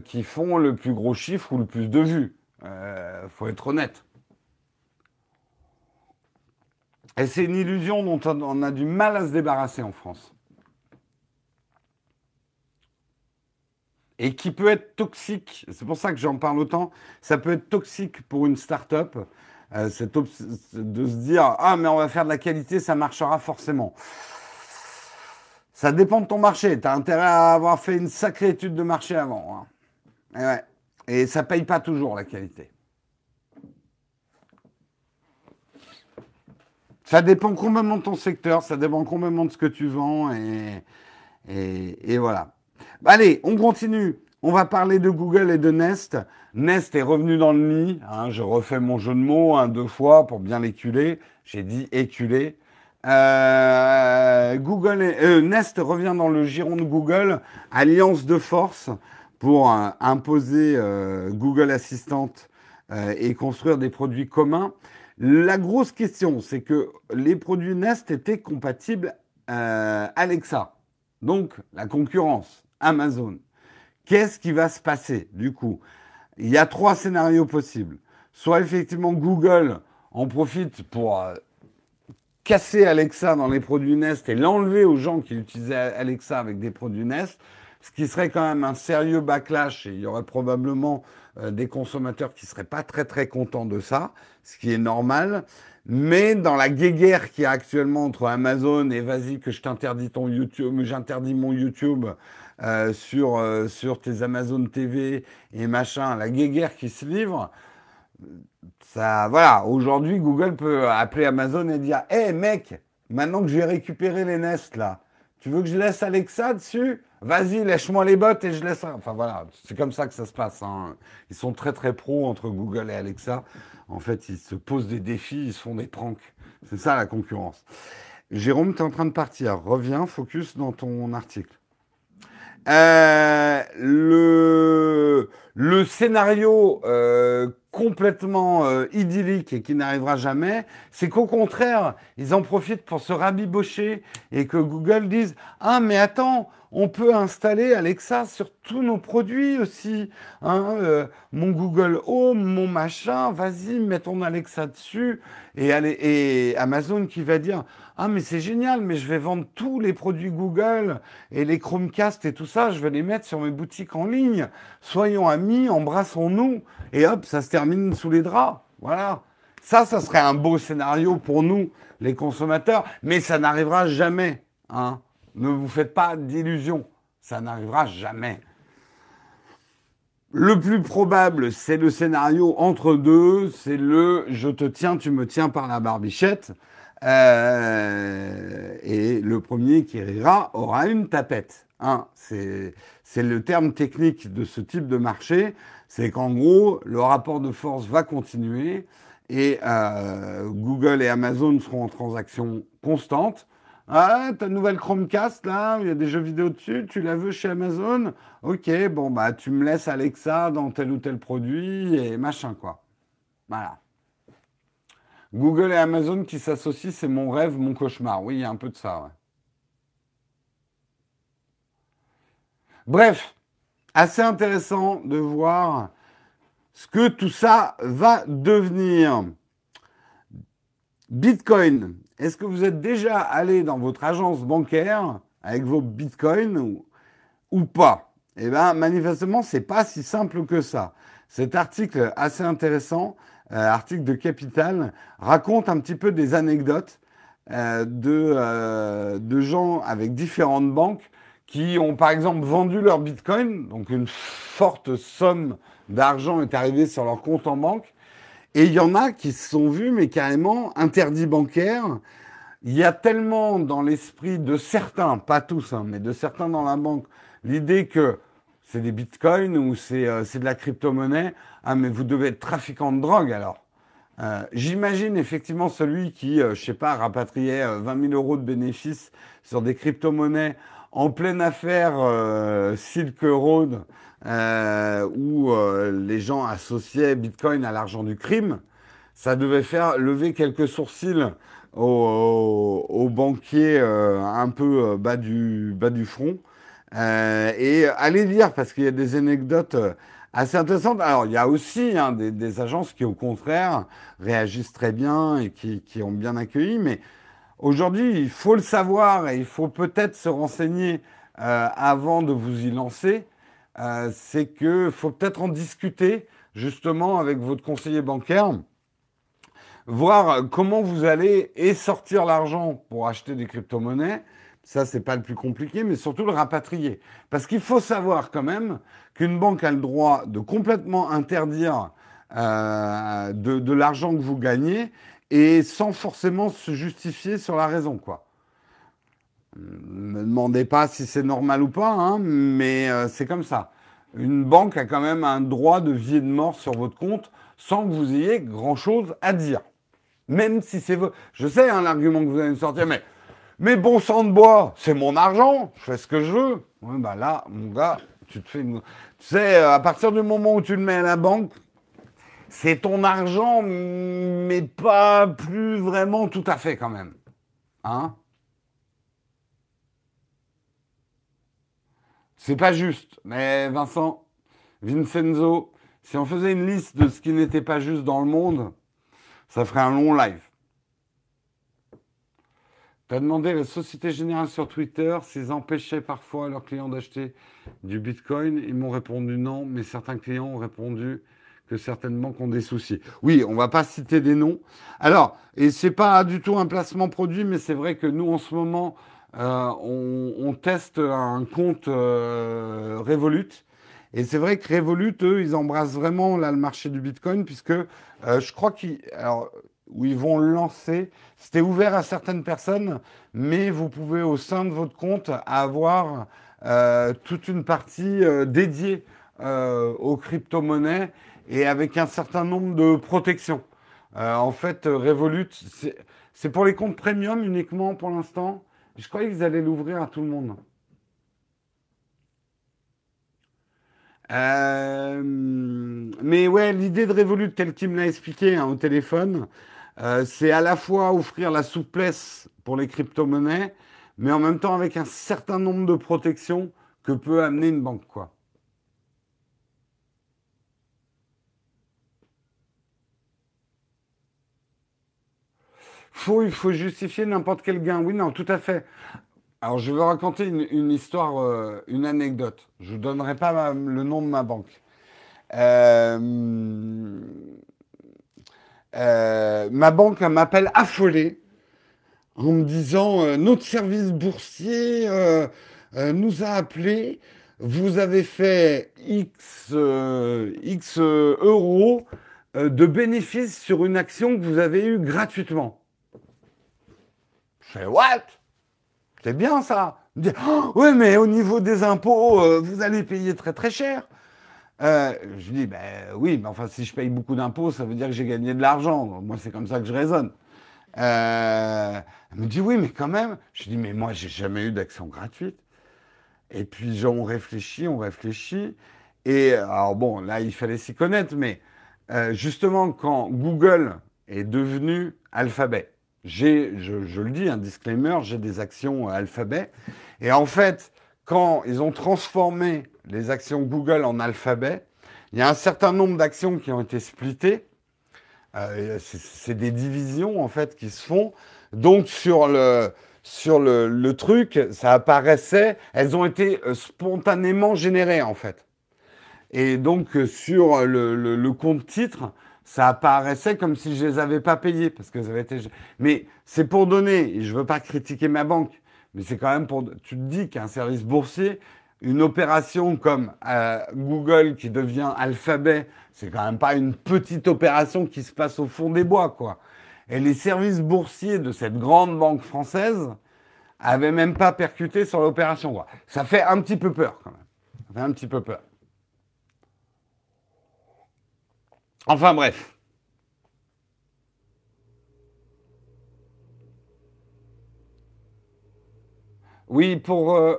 qui font le plus gros chiffre ou le plus de vues. Euh, faut être honnête. Et c'est une illusion dont on a du mal à se débarrasser en France. Et qui peut être toxique, c'est pour ça que j'en parle autant, ça peut être toxique pour une start-up de se dire ah mais on va faire de la qualité, ça marchera forcément. Ça dépend de ton marché. Tu as intérêt à avoir fait une sacrée étude de marché avant. Hein. Et, ouais. Et ça paye pas toujours la qualité. Ça dépend complètement de ton secteur, ça dépend complètement de ce que tu vends et, et, voilà. Allez, on continue. On va parler de Google et de Nest. Nest est revenu dans le nid. Hein, je refais mon jeu de mots hein, deux fois pour bien l'éculer. J'ai dit éculer. Euh, Google euh, Nest revient dans le giron de Google, alliance de force pour euh, imposer Google Assistant et construire des produits communs. La grosse question, c'est que les produits Nest étaient compatibles Alexa, donc la concurrence, Amazon. Qu'est-ce qui va se passer du coup? Il y a trois scénarios possibles. Soit effectivement Google en profite pour casser Alexa dans les produits Nest et l'enlever aux gens qui utilisaient Alexa avec des produits Nest, ce qui serait quand même un sérieux backlash et il y aurait probablement euh, des consommateurs qui seraient pas très très contents de ça, ce qui est normal. Mais dans la guéguerre qui y a actuellement entre Amazon et vas-y que je t'interdis ton YouTube, j'interdis mon YouTube euh, sur, euh, sur tes Amazon TV et machin, la guéguerre qui se livre, ça, voilà, aujourd'hui, Google peut appeler Amazon et dire Hé mec, maintenant que j'ai récupéré les Nest là, tu veux que je laisse Alexa dessus? Vas-y, lèche-moi les bottes et je laisse. Enfin voilà, c'est comme ça que ça se passe. Hein. Ils sont très très pros entre Google et Alexa. En fait, ils se posent des défis, ils se font des pranks. C'est ça la concurrence. Jérôme, tu es en train de partir. Reviens, focus dans ton article. Euh, le, le scénario euh, complètement euh, idyllique et qui n'arrivera jamais, c'est qu'au contraire, ils en profitent pour se rabibocher et que Google dise Ah, mais attends, on peut installer Alexa sur tous nos produits aussi. Hein, euh, mon Google Home, mon machin, vas-y, mets ton Alexa dessus. Et, Amazon qui va dire Ah, mais c'est génial, mais je vais vendre tous les produits Google et les Chromecast et tout ça, je vais les mettre sur mes boutiques en ligne. Soyons amis, embrassons-nous. Et hop, ça se termine sous les draps. Voilà. Ça, ça serait un beau scénario pour nous, les consommateurs, mais ça n'arrivera jamais. Hein. Ne vous faites pas d'illusions. Ça n'arrivera jamais. Le plus probable, c'est le scénario entre deux, c'est le je te tiens, tu me tiens par la barbichette. Euh, et le premier qui rira aura une tapette. Hein. C'est le terme technique de ce type de marché c'est qu'en gros, le rapport de force va continuer et euh, Google et Amazon seront en transaction constante. Ah, ta nouvelle Chromecast, là, il y a des jeux vidéo dessus, tu la veux chez Amazon? Ok, bon, bah, tu me laisses Alexa dans tel ou tel produit et machin, quoi. Voilà. Google et Amazon qui s'associent, c'est mon rêve, mon cauchemar. Oui, il y a un peu de ça. Bref, assez intéressant de voir ce que tout ça va devenir. Bitcoin. Est-ce que vous êtes déjà allé dans votre agence bancaire avec vos bitcoins ou, pas? Eh bien, manifestement, c'est pas si simple que ça. Cet article assez intéressant, euh, article de Capital, raconte un petit peu des anecdotes euh, de, euh, de gens avec différentes banques qui ont par exemple vendu leur bitcoin, donc une forte somme d'argent est arrivée sur leur compte en banque, et il y en a qui se sont vus, mais carrément interdits bancaires. Il y a tellement dans l'esprit de certains, pas tous, hein, mais de certains dans la banque, l'idée que c'est des bitcoins ou c'est euh, de la crypto-monnaie. Ah, mais vous devez être trafiquant de drogue alors. Euh, J'imagine effectivement celui qui, euh, je sais pas, rapatriait 20 000 euros de bénéfices sur des crypto-monnaies en pleine affaire euh, Silk Road, euh, où euh, les gens associaient Bitcoin à l'argent du crime, ça devait faire lever quelques sourcils aux, banquiers un peu bas, du, bas du front. et allez lire, parce qu'il y a des anecdotes assez intéressantes. Alors, il y a aussi hein, des, agences qui, au contraire, réagissent très bien et qui, ont bien accueilli, mais Aujourd'hui, il faut le savoir et il faut peut-être se renseigner euh, avant de vous y lancer. Euh, c'est qu'il faut peut-être en discuter justement avec votre conseiller bancaire. voir comment vous allez et sortir l'argent pour acheter des crypto-monnaies. Ça, c'est pas le plus compliqué, mais surtout le rapatrier. Parce qu'il faut savoir quand même qu'une banque a le droit de complètement interdire euh, de, de l'argent que vous gagnez et sans forcément se justifier sur la raison, quoi. Ne me demandez pas si c'est normal ou pas, hein, mais euh, c'est comme ça. Une banque a quand même un droit de vie et de mort sur votre compte sans que vous ayez grand-chose à dire. Même si c'est. Je sais hein, l'argument que vous allez me sortir, mais, mais bon sang de bois, c'est mon argent, je fais ce que je veux. Bah là, mon gars, tu te fais une... Tu sais, à partir du moment où tu le mets à la banque, c'est ton argent, mais pas plus vraiment tout à fait quand même. Hein C'est pas juste. Mais Vincent, Vincenzo, si on faisait une liste de ce qui n'était pas juste dans le monde, ça ferait un long live. Tu as demandé à la Société Générale sur Twitter s'ils empêchaient parfois leurs clients d'acheter du Bitcoin. Ils m'ont répondu non, mais certains clients ont répondu que certaines banques ont des soucis. Oui, on va pas citer des noms. Alors, et c'est pas du tout un placement produit, mais c'est vrai que nous, en ce moment, euh, on, teste un compte euh, Revolut. Et c'est vrai que Revolut, eux, ils embrassent vraiment là, le marché du Bitcoin, puisque euh, je crois qu'ils où ils vont lancer. C'était ouvert à certaines personnes, mais vous pouvez au sein de votre compte avoir toute une partie dédiée aux crypto-monnaies et avec un certain nombre de protections. Euh, en fait, euh, Revolut, c'est pour les comptes premium uniquement pour l'instant. Je croyais qu'ils allaient l'ouvrir à tout le monde. Euh, mais ouais, l'idée de Revolut, tel qu'il me l'a expliqué hein, au téléphone, c'est à la fois offrir la souplesse pour les crypto-monnaies, mais en même temps avec un certain nombre de protections que peut amener une banque. Il faut justifier n'importe quel gain. Oui, non, tout à fait. Alors, je vais raconter une, histoire, euh, une anecdote. Je ne donnerai pas le nom de ma banque. Euh, euh, ma banque m'appelle affolé en me disant notre service boursier nous a appelé. Vous avez fait X, X euros de bénéfices sur une action que vous avez eue gratuitement. Je fais what? C'est bien ça. Me oh, oui, mais au niveau des impôts, euh, vous allez payer très très cher. Euh, je dis ben oui, mais enfin si je paye beaucoup d'impôts, ça veut dire que j'ai gagné de l'argent. Moi, c'est comme ça que je raisonne. Euh, elle me dit oui, mais quand même. Je dis mais moi, j'ai jamais eu d'action gratuite. Et puis on réfléchit, on réfléchit. Et alors bon, là, il fallait s'y connaître, mais justement quand Google est devenu Alphabet, j'ai, je, le dis, un disclaimer, j'ai des actions alphabet. Et en fait, quand ils ont transformé les actions Google en alphabet, il y a un certain nombre d'actions qui ont été splittées. Euh, c'est des divisions en fait qui se font. Donc sur le sur le, truc, ça apparaissait, elles ont été euh, spontanément générées en fait. Et donc euh, sur le compte titre, ça apparaissait comme si je les avais pas payés parce que ça avait été. Mais c'est pour donner. Et je veux pas critiquer ma banque, mais c'est quand même pour. Tu te dis qu'un service boursier, une opération comme euh, Google qui devient Alphabet, c'est quand même pas une petite opération qui se passe au fond des bois, quoi. Et les services boursiers de cette grande banque française avaient même pas percuté sur l'opération. Ça fait un petit peu peur, quand même. Ça fait un petit peu peur. Enfin bref. Oui, pour... Euh,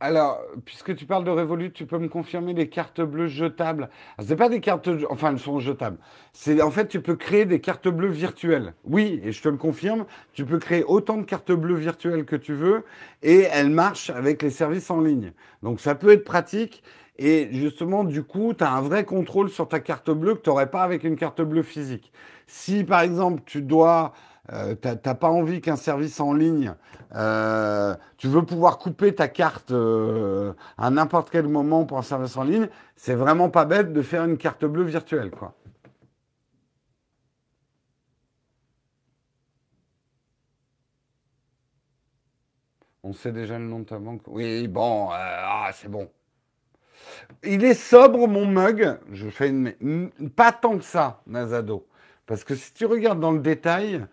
alors, puisque tu parles de Revolut, tu peux me confirmer les cartes bleues jetables C'est pas des cartes, enfin elles sont jetables. C'est en fait tu peux créer des cartes bleues virtuelles. Oui, et je te le confirme, tu peux créer autant de cartes bleues virtuelles que tu veux et elles marchent avec les services en ligne. Donc ça peut être pratique et justement, du coup, tu as un vrai contrôle sur ta carte bleue que tu n'aurais pas avec une carte bleue physique. Si, par exemple, tu dois... Euh, t'as pas envie qu'un service en ligne, euh, tu veux pouvoir couper ta carte euh, à n'importe quel moment pour un service en ligne, c'est vraiment pas bête de faire une carte bleue virtuelle, quoi. On sait déjà le nom de ta banque? Oui, bon, euh, ah, c'est bon. Il est sobre, mon mug. Je fais une. Pas tant que ça, Nazado. Parce que si tu regardes dans le détail,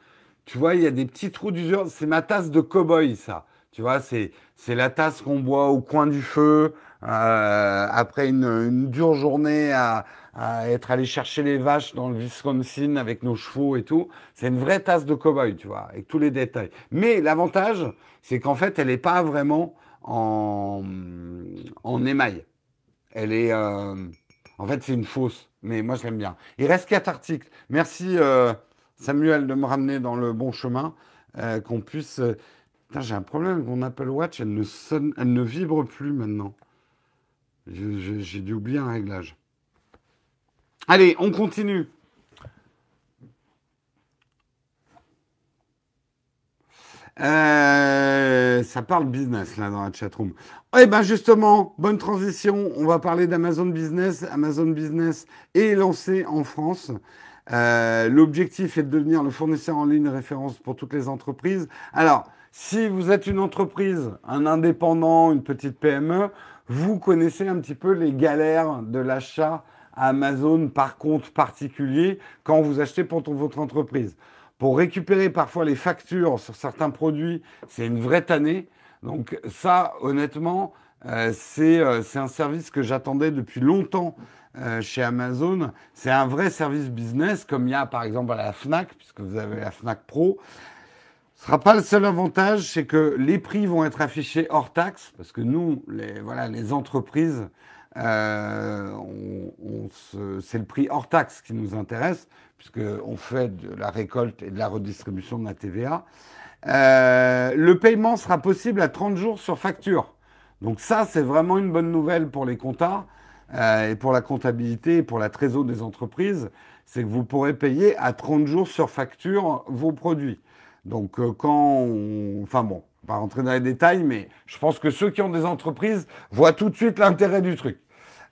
tu vois, il y a des petits trous d'usure. C'est ma tasse de cow-boy, ça. Tu vois, c'est, c'est la tasse qu'on boit au coin du feu, euh, après une, dure journée à, à, être allé chercher les vaches dans le Wisconsin avec nos chevaux et tout. C'est une vraie tasse de cow-boy, tu vois, avec tous les détails. Mais l'avantage, c'est qu'en fait, elle n'est pas vraiment en, en émail. Elle est... Euh, en fait, c'est une fausse, mais moi, je l'aime bien. Il reste quatre articles. Merci, euh, Samuel, de me ramener dans le bon chemin, euh, qu'on puisse... Euh, j'ai un problème avec mon Apple Watch, elle ne, elle ne vibre plus maintenant. J'ai dû oublier un réglage. Allez, on continue. Euh, ça parle business là dans la chatroom. Eh ben justement, bonne transition. On va parler d'Amazon Business. Amazon Business est lancé en France. Euh, L'objectif est de devenir le fournisseur en ligne référence pour toutes les entreprises. Alors, si vous êtes une entreprise, un indépendant, une petite PME, vous connaissez un petit peu les galères de l'achat Amazon par compte particulier quand vous achetez pour votre entreprise. Pour récupérer parfois les factures sur certains produits, c'est une vraie tannée. Donc ça, honnêtement, euh, euh, c'est un service que j'attendais depuis longtemps euh, chez Amazon. C'est un vrai service business, comme il y a par exemple à la FNAC, puisque vous avez la FNAC Pro. Ce sera pas le seul avantage, c'est que les prix vont être affichés hors taxe, parce que nous, les, voilà, les entreprises, c'est le prix hors taxe qui nous intéresse, puisqu'on fait de la récolte et de la redistribution de la TVA. Euh, le paiement sera possible à 30 jours sur facture. Donc ça, c'est vraiment une bonne nouvelle pour les comptas euh, et pour la comptabilité et pour la trésorerie des entreprises. C'est que vous pourrez payer à 30 jours sur facture vos produits. Donc euh, quand on... Enfin bon, pas rentrer dans les détails, mais je pense que ceux qui ont des entreprises voient tout de suite l'intérêt du truc.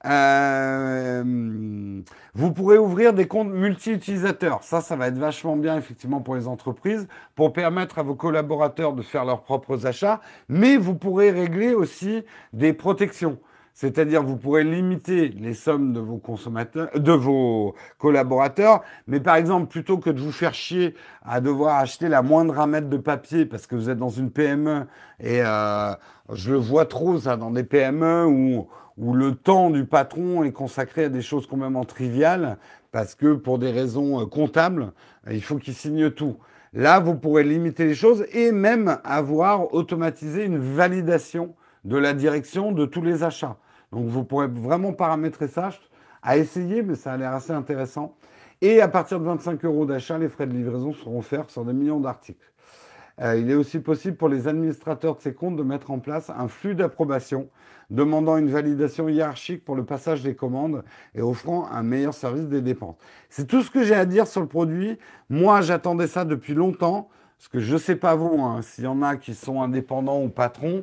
Euh, vous pourrez ouvrir des comptes multi-utilisateurs. Ça, ça va être vachement bien effectivement pour les entreprises, pour permettre à vos collaborateurs de faire leurs propres achats, mais vous pourrez régler aussi des protections. C'est-à-dire, vous pourrez limiter les sommes de vos consommateurs, de vos collaborateurs, mais par exemple, plutôt que de vous faire chier à devoir acheter la moindre ramette de papier parce que vous êtes dans une PME et euh, je le vois trop ça dans des PME où où le temps du patron est consacré à des choses complètement triviales parce que pour des raisons euh, comptables, il faut qu'il signe tout. Là, vous pourrez limiter les choses et même avoir automatisé une validation de la direction de tous les achats. Donc vous pourrez vraiment paramétrer ça à essayer, mais ça a l'air assez intéressant. Et à partir de 25 euros d'achat, les frais de livraison seront offerts sur des millions d'articles. Euh, il est aussi possible pour les administrateurs de ces comptes de mettre en place un flux d'approbation demandant une validation hiérarchique pour le passage des commandes et offrant un meilleur service des dépenses. C'est tout ce que j'ai à dire sur le produit. Moi, j'attendais ça depuis longtemps, parce que je ne sais pas vous, hein, s'il y en a qui sont indépendants ou patrons.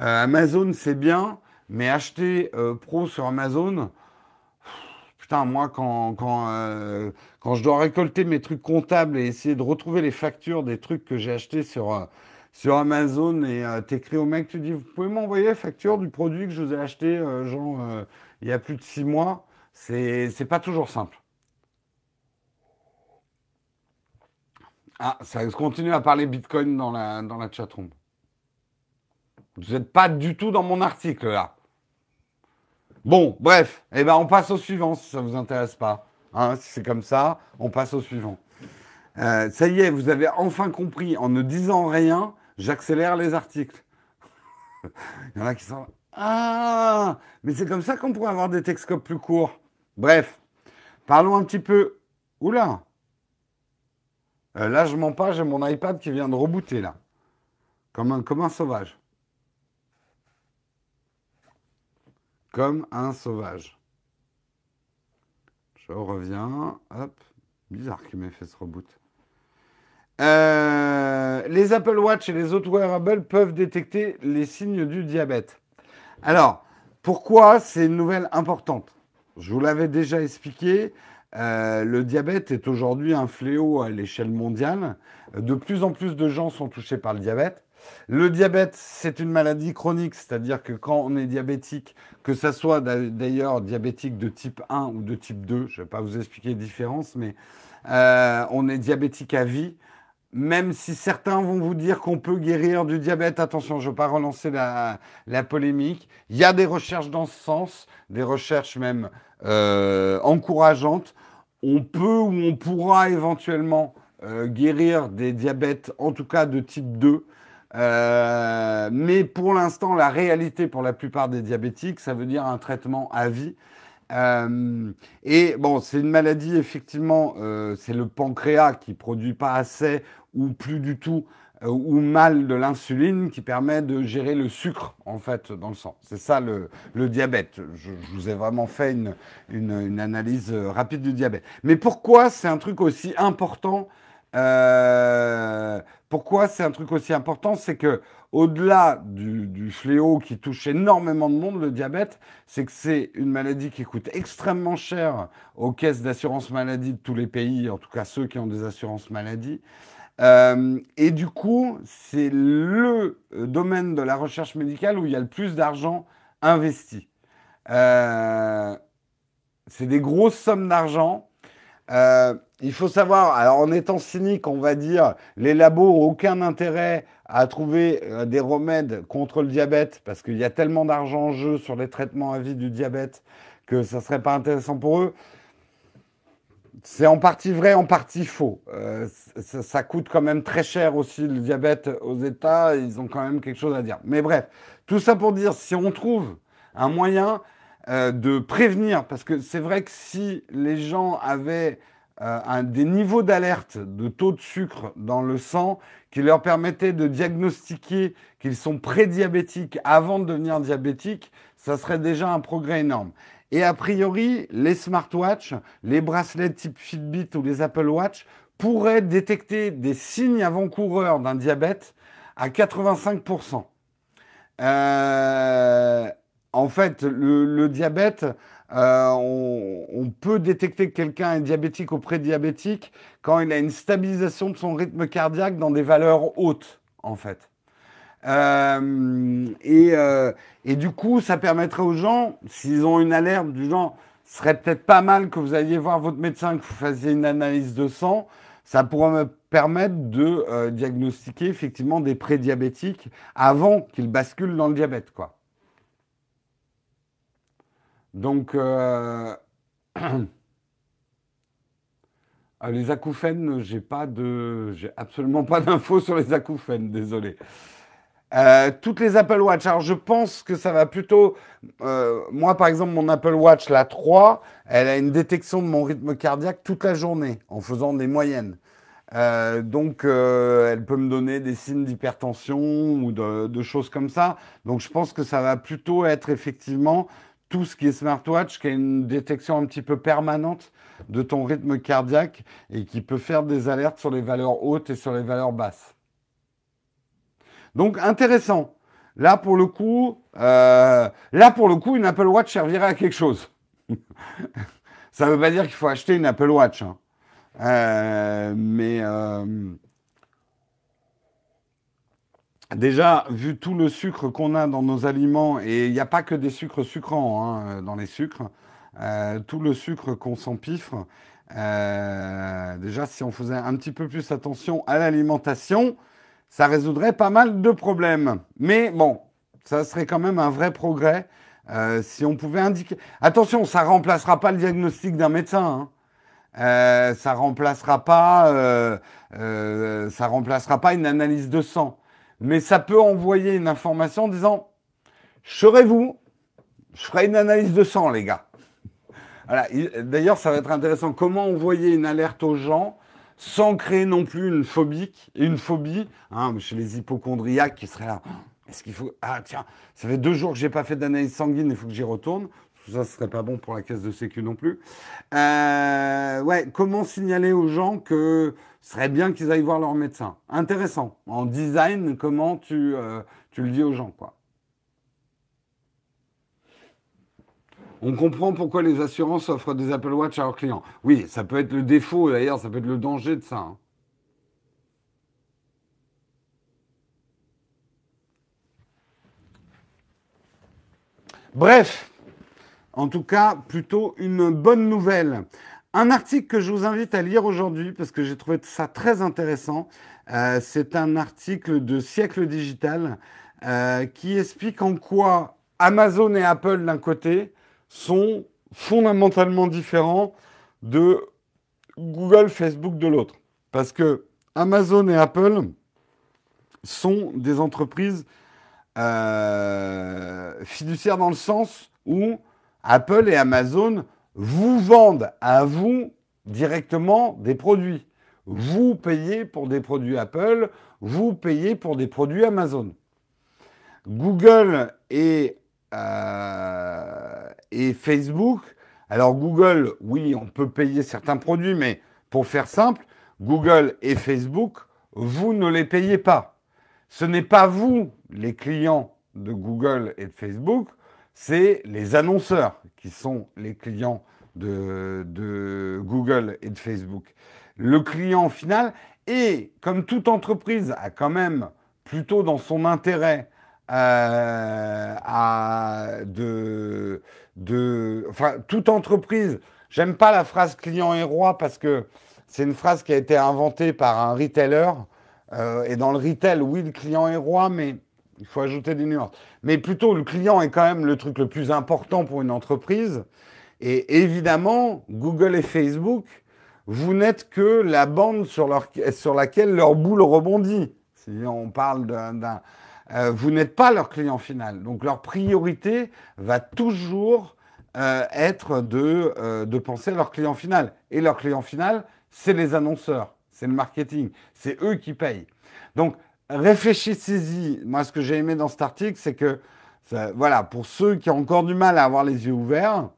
Euh, Amazon, c'est bien, mais acheter euh, pro sur Amazon, putain, moi, quand, quand, euh, quand je dois récolter mes trucs comptables et essayer de retrouver les factures des trucs que j'ai achetés sur, euh, sur Amazon et euh, t'écris au mec, tu dis, vous pouvez m'envoyer la facture du produit que je vous ai acheté, genre, il y a plus de six mois. C'est, c'est pas toujours simple. Ah, ça continue à parler Bitcoin dans la, dans la chatroom. Vous n'êtes pas du tout dans mon article là. Bon, bref, eh ben on passe au suivant si ça vous intéresse pas. Hein, si c'est comme ça, on passe au suivant. Euh, ça y est, vous avez enfin compris. En ne disant rien, j'accélère les articles. Il y en a qui sont ah, mais c'est comme ça qu'on pourrait avoir des texcopes plus courts. Bref, parlons un petit peu. Oula. Euh, là, je mens pas, j'ai mon iPad qui vient de rebooter là, comme un, comme un sauvage. Comme un sauvage. Je reviens. Hop. Bizarre qu'il m'ait fait ce reboot. Euh, les Apple Watch et les autres wearables peuvent détecter les signes du diabète. Alors, pourquoi c'est une nouvelle importante? Je vous l'avais déjà expliqué. Euh, le diabète est aujourd'hui un fléau à l'échelle mondiale. De plus en plus de gens sont touchés par le diabète. Le diabète, c'est une maladie chronique, c'est-à-dire que quand on est diabétique, que ce soit d'ailleurs diabétique de type 1 ou de type 2, je ne vais pas vous expliquer les différences, mais euh, on est diabétique à vie. Même si certains vont vous dire qu'on peut guérir du diabète, attention, je ne veux pas relancer la, polémique. Il y a des recherches dans ce sens, des recherches même euh, encourageantes. On peut ou on pourra éventuellement euh, guérir des diabètes, en tout cas de type 2. Euh, mais pour l'instant, la réalité pour la plupart des diabétiques, ça veut dire un traitement à vie. Euh, et bon, c'est une maladie, effectivement, euh, c'est le pancréas qui produit pas assez ou plus du tout ou mal de l'insuline qui permet de gérer le sucre, en fait, dans le sang. C'est ça le, diabète. Je, vous ai vraiment fait une, analyse rapide du diabète. Mais pourquoi c'est un truc aussi important pourquoi c'est un truc aussi important C'est que au-delà du, fléau qui touche énormément de monde, le diabète, c'est que c'est une maladie qui coûte extrêmement cher aux caisses d'assurance maladie de tous les pays, en tout cas ceux qui ont des assurances maladie. Euh, et du coup, c'est le domaine de la recherche médicale où il y a le plus d'argent investi. Euh, c'est des grosses sommes d'argent. Euh, il faut savoir, alors en étant cynique, on va dire, les labos n'ont aucun intérêt à trouver euh, des remèdes contre le diabète parce qu'il y a tellement d'argent en jeu sur les traitements à vie du diabète que ça ne serait pas intéressant pour eux. C'est en partie vrai, en partie faux. Euh, ça, coûte quand même très cher aussi le diabète aux États. Ils ont quand même quelque chose à dire. Mais bref, tout ça pour dire, si on trouve un moyen euh, de prévenir, parce que c'est vrai que si les gens avaient un, des niveaux d'alerte de taux de sucre dans le sang qui leur permettaient de diagnostiquer qu'ils sont prédiabétiques avant de devenir diabétiques, ça serait déjà un progrès énorme. Et a priori, les smartwatches, les bracelets type Fitbit ou les Apple Watch pourraient détecter des signes avant-coureurs d'un diabète à 85%. Euh, en fait, le, diabète, euh, on, peut détecter que quelqu'un est diabétique ou prédiabétique quand il a une stabilisation de son rythme cardiaque dans des valeurs hautes, en fait. Euh, euh, et, du coup, ça permettrait aux gens, s'ils ont une alerte du genre, ce serait peut-être pas mal que vous alliez voir votre médecin, que vous fassiez une analyse de sang, ça pourrait me permettre de diagnostiquer effectivement des prédiabétiques avant qu'ils basculent dans le diabète, quoi. Donc, euh, les acouphènes, j'ai pas absolument pas d'infos sur les acouphènes, désolé. Euh, toutes les Apple Watch. Alors, je pense que ça va plutôt. Euh, moi, par exemple, mon Apple Watch, la 3, elle a une détection de mon rythme cardiaque toute la journée en faisant des moyennes. donc, elle peut me donner des signes d'hypertension ou de, choses comme ça. Donc, je pense que ça va plutôt être effectivement tout ce qui est smartwatch, qui a une détection un petit peu permanente de ton rythme cardiaque et qui peut faire des alertes sur les valeurs hautes et sur les valeurs basses. Donc intéressant. Là pour le coup, euh, là pour le coup, une Apple Watch servirait à quelque chose. Ça ne veut pas dire qu'il faut acheter une Apple Watch, hein. euh, mais euh, Déjà, vu tout le sucre qu'on a dans nos aliments, et il n'y a pas que des sucres sucrants hein, dans les sucres, euh, tout le sucre qu'on s'empiffre, euh, déjà, si on faisait un petit peu plus attention à l'alimentation, ça résoudrait pas mal de problèmes. Mais bon, ça serait quand même un vrai progrès euh, si on pouvait indiquer. Attention, ça remplacera pas le diagnostic d'un médecin. Hein. ça remplacera pas, ça remplacera pas une analyse de sang mais ça peut envoyer une information en disant Serez-vous? Je ferai une analyse de sang, les gars. D'ailleurs, ça va être intéressant. Comment envoyer une alerte aux gens sans créer non plus une phobie, une phobie hein, chez les hypochondriaques qui seraient là. Est-ce qu'il faut Ah tiens, ça fait deux jours que j'ai pas fait d'analyse sanguine, il faut que j'y retourne. Ça, ce serait pas bon pour la caisse de sécu non plus. Euh, ouais, comment signaler aux gens que ce serait bien qu'ils aillent voir leur médecin. Intéressant. En design, comment tu, euh, tu le dis aux gens, quoi. On comprend pourquoi les assurances offrent des Apple Watch à leurs clients. Oui, ça peut être le défaut, d'ailleurs, ça peut être le danger de ça. Hein. Bref, en tout cas, plutôt une bonne nouvelle. Un article que je vous invite à lire aujourd'hui, parce que j'ai trouvé ça très intéressant, euh, c'est un article de Siècle Digital euh, qui explique en quoi Amazon et Apple d'un côté sont fondamentalement différents de Google, Facebook de l'autre. Parce que Amazon et Apple sont des entreprises euh, fiduciaires dans le sens où Apple et Amazon vous vendent à vous directement des produits. Vous payez pour des produits Apple, vous payez pour des produits Amazon. Google et, euh, et Facebook, alors Google, oui, on peut payer certains produits, mais pour faire simple, Google et Facebook, vous ne les payez pas. Ce n'est pas vous, les clients de Google et de Facebook, c'est les annonceurs qui sont les clients de, Google et de Facebook. Le client final, et comme toute entreprise a quand même plutôt dans son intérêt euh, de, de, enfin, toute entreprise, j'aime pas la phrase client et roi parce que c'est une phrase qui a été inventée par un retailer. Euh, et dans le retail, oui, le client est roi, mais il faut ajouter des nuances. Mais plutôt, le client est quand même le truc le plus important pour une entreprise. Et évidemment, Google et Facebook, vous n'êtes que la bande sur, laquelle leur boule rebondit. Si on parle d'un... Euh, vous n'êtes pas leur client final. Donc leur priorité va toujours euh, être de, euh, de penser à leur client final. Et leur client final, c'est les annonceurs, c'est le marketing, c'est eux qui payent. Donc réfléchissez-y. Moi, ce que j'ai aimé dans cet article, c'est que, voilà, pour ceux qui ont encore du mal à avoir les yeux ouverts,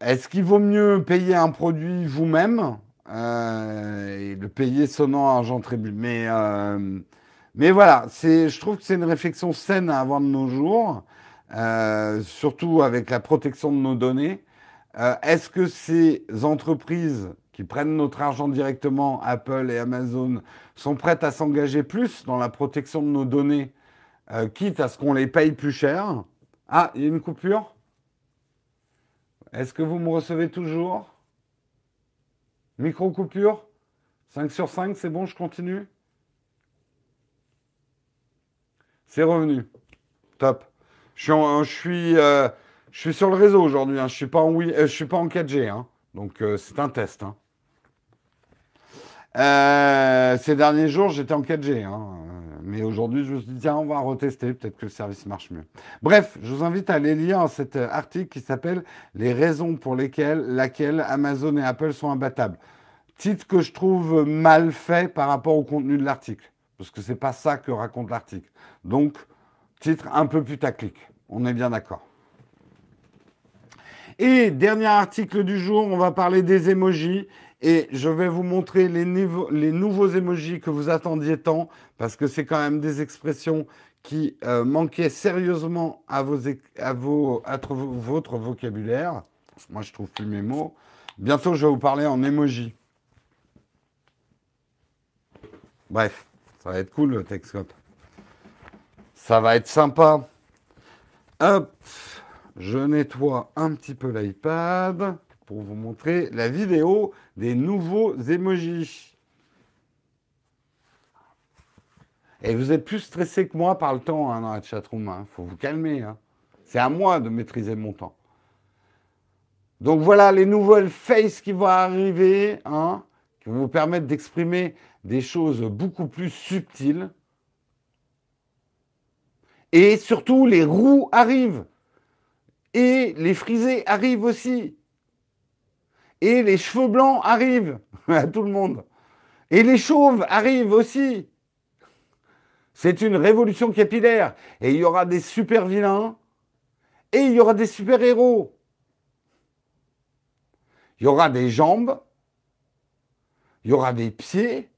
est-ce qu'il vaut mieux payer un produit vous-même euh, et le payer sonnant argent tribut Mais, euh, mais voilà, je trouve que c'est une réflexion saine à avoir de nos jours, euh, surtout avec la protection de nos données. Est-ce que ces entreprises qui prennent notre argent directement, Apple et Amazon, sont prêtes à s'engager plus dans la protection de nos données, euh, quitte à ce qu'on les paye plus cher. Ah, il y a une coupure Est-ce que vous me recevez toujours? Micro-coupure 5 sur 5, c'est bon, je continue? C'est revenu. Top. Je suis, euh, je suis, sur le réseau aujourd'hui. Hein. Je ne suis, euh, suis, pas en 4G. Hein. Donc, c'est un test. Hein. Euh, ces derniers jours, j'étais en 4G. Hein. Mais aujourd'hui, je me suis dit, tiens, on va retester. Peut-être que le service marche mieux. Bref, je vous invite à aller lire cet article qui s'appelle Les raisons pour lesquelles laquelle Amazon et Apple sont imbattables. Titre que je trouve mal fait par rapport au contenu de l'article. Parce que c'est pas ça que raconte l'article. Donc, titre un peu putaclic. On est bien d'accord. Et dernier article du jour, on va parler des emojis. Et je vais vous montrer les, nouveaux emojis que vous attendiez tant, parce que c'est quand même des expressions qui euh, manquaient sérieusement à, vos, à, vos, à votre vocabulaire. Moi, je trouve plus mes mots. Bientôt, je vais vous parler en emoji. Bref, ça va être cool le Texcope. Ça va être sympa. Hop, je nettoie un petit peu l'iPad pour vous montrer la vidéo des nouveaux emojis. Et vous êtes plus stressé que moi par le temps hein, dans la chatroom. Il hein. faut vous calmer. Hein. C'est à moi de maîtriser mon temps. Donc voilà les nouvelles faces qui vont arriver, qui vont vous permettre d'exprimer des choses beaucoup plus subtiles. Et surtout, les roues arrivent. Et les frisés arrivent aussi. Et les cheveux blancs arrivent à tout le monde. Et les chauves arrivent aussi. C'est une révolution capillaire. Et il y aura des super vilains et il y aura des super héros. Il y aura des jambes, il y aura des pieds.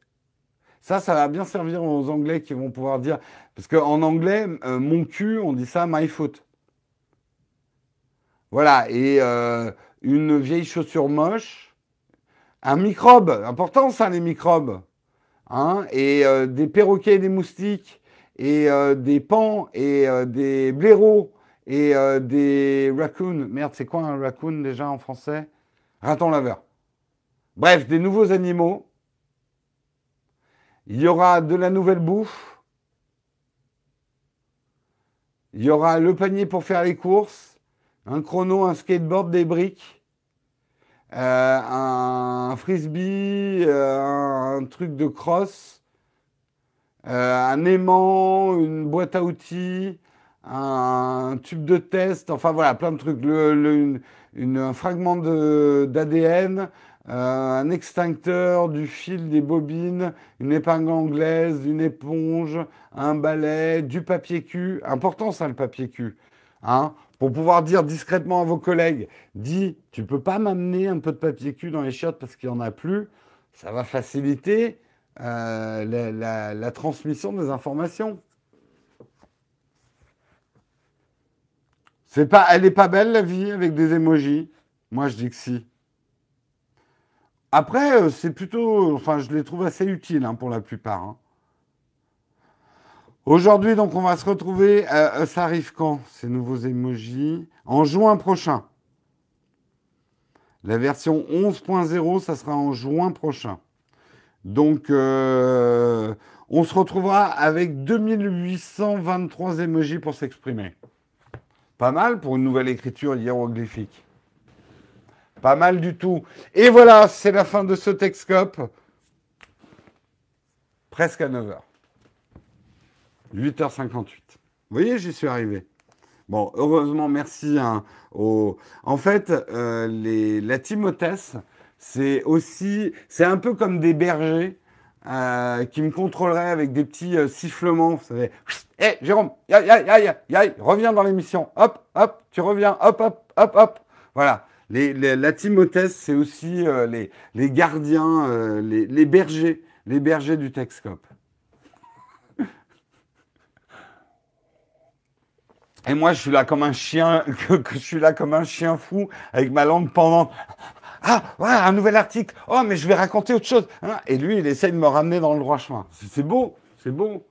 Ça, ça va bien servir aux Anglais qui vont pouvoir dire. Parce qu'en anglais, euh, mon cul, on dit ça my foot. Voilà. Et euh, une vieille chaussure moche, un microbe, important ça les microbes, hein, et euh, des perroquets et des moustiques, et euh, des pans et euh, des blaireaux, et des raccoons. Merde, c'est quoi un raccoon déjà en français? Raton laveur. Bref, des nouveaux animaux. Il y aura de la nouvelle bouffe. Il y aura le panier pour faire les courses, un chrono, un skateboard, des briques, euh, un frisbee, euh, un truc de cross, euh, un aimant, une boîte à outils, un tube de test, enfin voilà, plein de trucs. un fragment d'ADN, un extincteur, du fil, des bobines, une épingle anglaise, une éponge, un balai, du papier cul. Important ça le papier cul. Hein? Pour pouvoir dire discrètement à vos collègues, dis, tu peux pas m'amener un peu de papier cul dans les chiottes parce qu'il n'y en a plus, ça va faciliter euh, la, transmission des informations. C'est pas, elle n'est pas belle la vie avec des émojis? Moi je dis que si. Après, euh, c'est plutôt, enfin je les trouve assez utiles hein, pour la plupart. Hein. Aujourd'hui, donc, on va se retrouver. Euh, ça arrive quand, ces nouveaux emojis? En juin prochain. La version 11.0, ça sera en juin prochain. Donc, euh, on se retrouvera avec 2823 emojis pour s'exprimer. Pas mal pour une nouvelle écriture hiéroglyphique. Pas mal du tout. Et voilà, c'est la fin de ce Texcope. Presque à 9h. 8h58. Vous voyez, j'y suis arrivé. Bon, heureusement, merci. Hein, En fait, euh, les... la c'est aussi, c'est un peu comme des bergers euh, qui me contrôleraient avec des petits euh, sifflements. Vous savez, hé, Jérôme, ya, ya, ya, reviens dans l'émission. Hop, hop, tu reviens. Hop, hop, hop, hop. Voilà. Les, la c'est aussi les, gardiens, les bergers, les bergers du Texcope. Et moi, je suis là comme un chien, je suis là comme un chien fou, avec ma langue pendante. Ah, voilà, un nouvel article. Oh, mais je vais raconter autre chose. Hein. Et lui, il essaye de me ramener dans le droit chemin. C'est beau, c'est beau.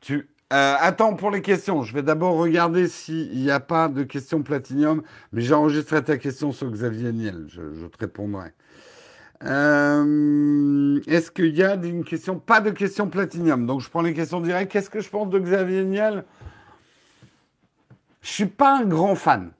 Tu, euh, attends pour les questions. Je vais d'abord regarder s'il n'y a pas de questions platinium, mais j'enregistrerai ta question sur Xavier Niel. Je te répondrai. Euh, est-ce qu'il y a une question Pas de question platinium. Donc je prends les questions directes. Qu'est-ce que je pense de Xavier Niel? Je suis pas un grand fan.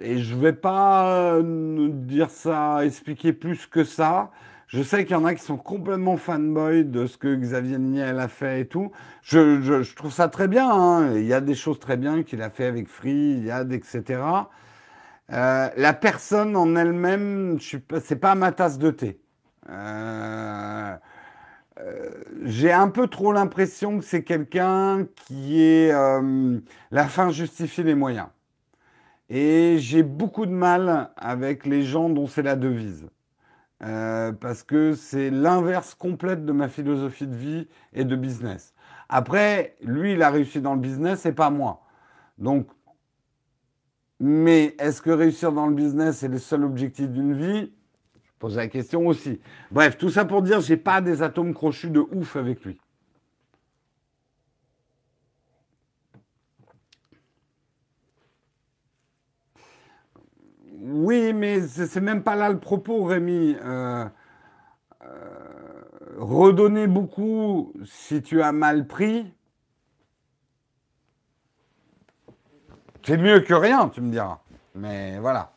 Et je vais pas euh, dire ça, expliquer plus que ça. Je sais qu'il y en a qui sont complètement fanboy de ce que Xavier Niel a fait et tout. Je, trouve ça très bien. Hein. Il y a des choses très bien qu'il a fait avec Free, il y a etc. Euh, la personne en elle-même, c'est pas ma tasse de thé. Euh, euh, j'ai un peu trop l'impression que c'est quelqu'un qui est la fin justifie les moyens. Et j'ai beaucoup de mal avec les gens dont c'est la devise. parce que c'est l'inverse complète de ma philosophie de vie et de business. Après, lui, il a réussi dans le business et pas moi. Donc, mais est-ce que réussir dans le business est le seul objectif d'une vie? Je pose la question aussi. Bref, tout ça pour dire, j'ai pas des atomes crochus de ouf avec lui. Oui, mais c'est même pas là le propos, Rémi. Euh, euh, redonner beaucoup si tu as mal pris, C'est mieux que rien, tu me diras. Mais voilà.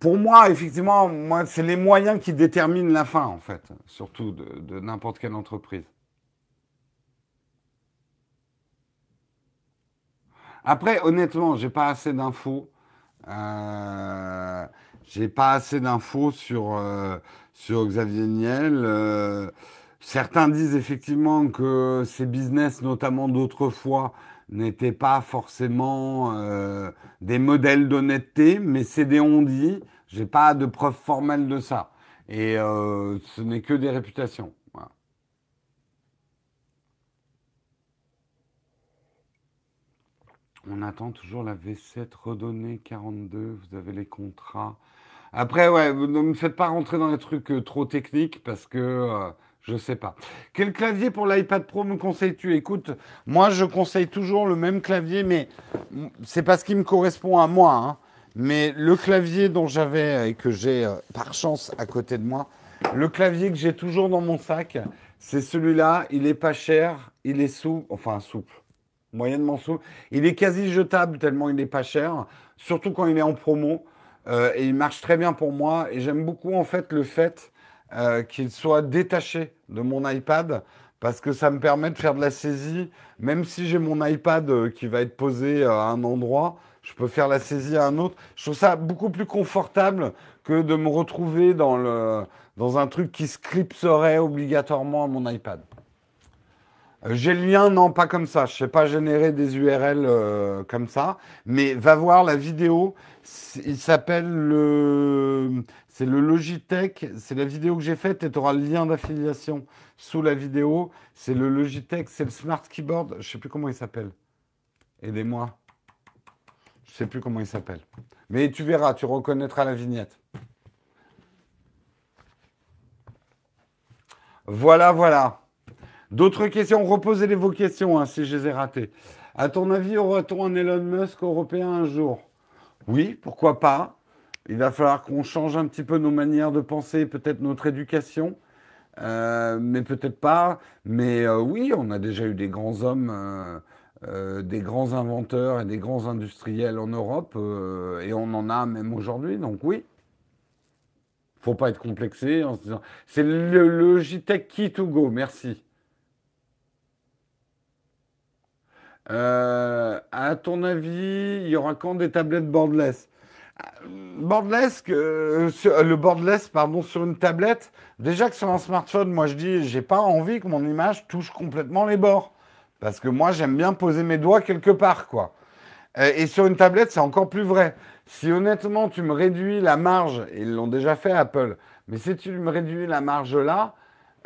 Pour moi, effectivement, moi, c'est les moyens qui déterminent la fin, en fait, surtout de, n'importe quelle entreprise. Après, honnêtement, j'ai pas assez d'infos. Euh, j'ai pas assez d'infos sur, euh, sur Xavier Niel. Euh, Certains disent effectivement que ces business, notamment d'autrefois, n'étaient pas forcément euh, des modèles d'honnêteté, mais c'est des on-dit. J'ai pas de preuves formelles de ça. Et euh, ce n'est que des réputations. On attend toujours la V7 redonnée 42. Vous avez les contrats. Après, ouais, ne me faites pas rentrer dans les trucs euh, trop techniques parce que Je sais pas. Quel clavier pour l'iPad Pro me conseilles-tu? Écoute, moi je conseille toujours le même clavier, mais c'est pas ce qui me correspond à moi. Hein. Mais le clavier dont j'avais et que j'ai euh, par chance à côté de moi, le clavier que j'ai toujours dans mon sac, c'est celui-là. Il est pas cher, il est souple, enfin souple, moyennement souple. Il est quasi jetable tellement il est pas cher, surtout quand il est en promo. Euh, et il marche très bien pour moi. Et j'aime beaucoup en fait le fait euh, qu'il soit détaché de mon iPad parce que ça me permet de faire de la saisie. Même si j'ai mon iPad euh, qui va être posé à un endroit, je peux faire la saisie à un autre. Je trouve ça beaucoup plus confortable que de me retrouver dans, le, dans un truc qui scripterait obligatoirement à mon iPad. Euh, j'ai le lien, non, pas comme ça. Je ne sais pas générer des URL comme ça. Mais va voir la vidéo. Il s'appelle le. Logitech, c'est la vidéo que j'ai faite et tu auras le lien d'affiliation sous la vidéo. C'est le Logitech, c'est le Smart Keyboard, je ne sais plus comment il s'appelle. Aidez-moi. Je ne sais plus comment il s'appelle. Mais tu verras, tu reconnaîtras la vignette. Voilà, voilà. D'autres questions? Reposez-les vos questions hein, si je les ai ratées. À ton avis, aura-t-on un Elon Musk européen un jour? Oui, pourquoi pas il va falloir qu'on change un petit peu nos manières de penser, peut-être notre éducation, euh, mais peut-être pas. Mais euh, oui, on a déjà eu des grands hommes, euh, des grands inventeurs et des grands industriels en Europe, et on en a même aujourd'hui, donc oui. Faut pas être complexé en se disant. C'est le Logitech Key to Go, merci. À ton avis, il y aura quand des tablettes borderless Bordless, euh, le bordless, pardon, sur une tablette, déjà que sur un smartphone, moi je dis, j'ai pas envie que mon image touche complètement les bords. Parce que moi, j'aime bien poser mes doigts quelque part, quoi. Euh, et sur une tablette, c'est encore plus vrai. Si honnêtement, tu me réduis la marge, ils l'ont déjà fait Apple, mais si tu me réduis la marge là,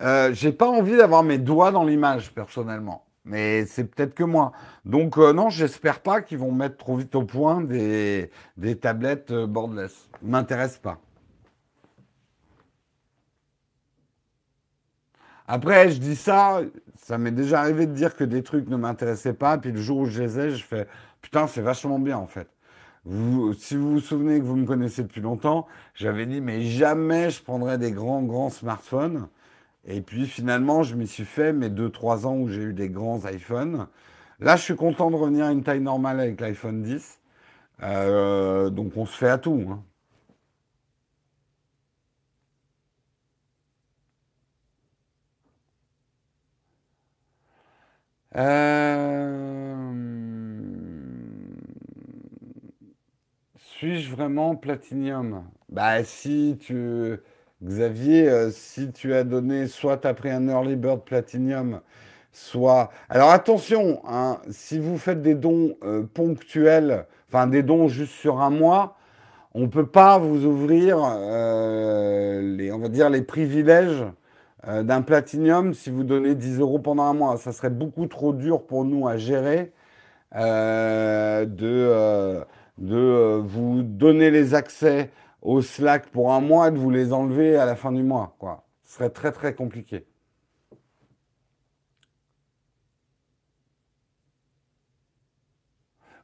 euh, j'ai pas envie d'avoir mes doigts dans l'image, personnellement. Mais c'est peut-être que moi. Donc euh, non, j'espère pas qu'ils vont mettre trop vite au point des, des tablettes euh, borderless. M'intéresse pas. Après, je dis ça, ça m'est déjà arrivé de dire que des trucs ne m'intéressaient pas, puis le jour où je les ai, je fais putain, c'est vachement bien en fait. Si vous vous souvenez que vous me connaissez depuis longtemps, j'avais dit mais jamais je prendrais des grands grands smartphones. Et puis finalement, je m'y suis fait mes 2-3 ans où j'ai eu des grands iPhones. Là, je suis content de revenir à une taille normale avec l'iPhone 10. Euh, donc on se fait à tout. Hein. Euh, suis-je vraiment Platinium Bah si tu Xavier, euh, si tu as donné, soit tu as pris un Early Bird Platinum, soit... Alors attention, hein, si vous faites des dons euh, ponctuels, enfin des dons juste sur un mois, on ne peut pas vous ouvrir euh, les, on va dire, les privilèges d'un Platinum si vous donnez 10 euros pendant un mois. Ça serait beaucoup trop dur pour nous à gérer de, de vous donner les accès au Slack pour un mois de vous les enlever à la fin du mois. Quoi. Ce serait très très compliqué.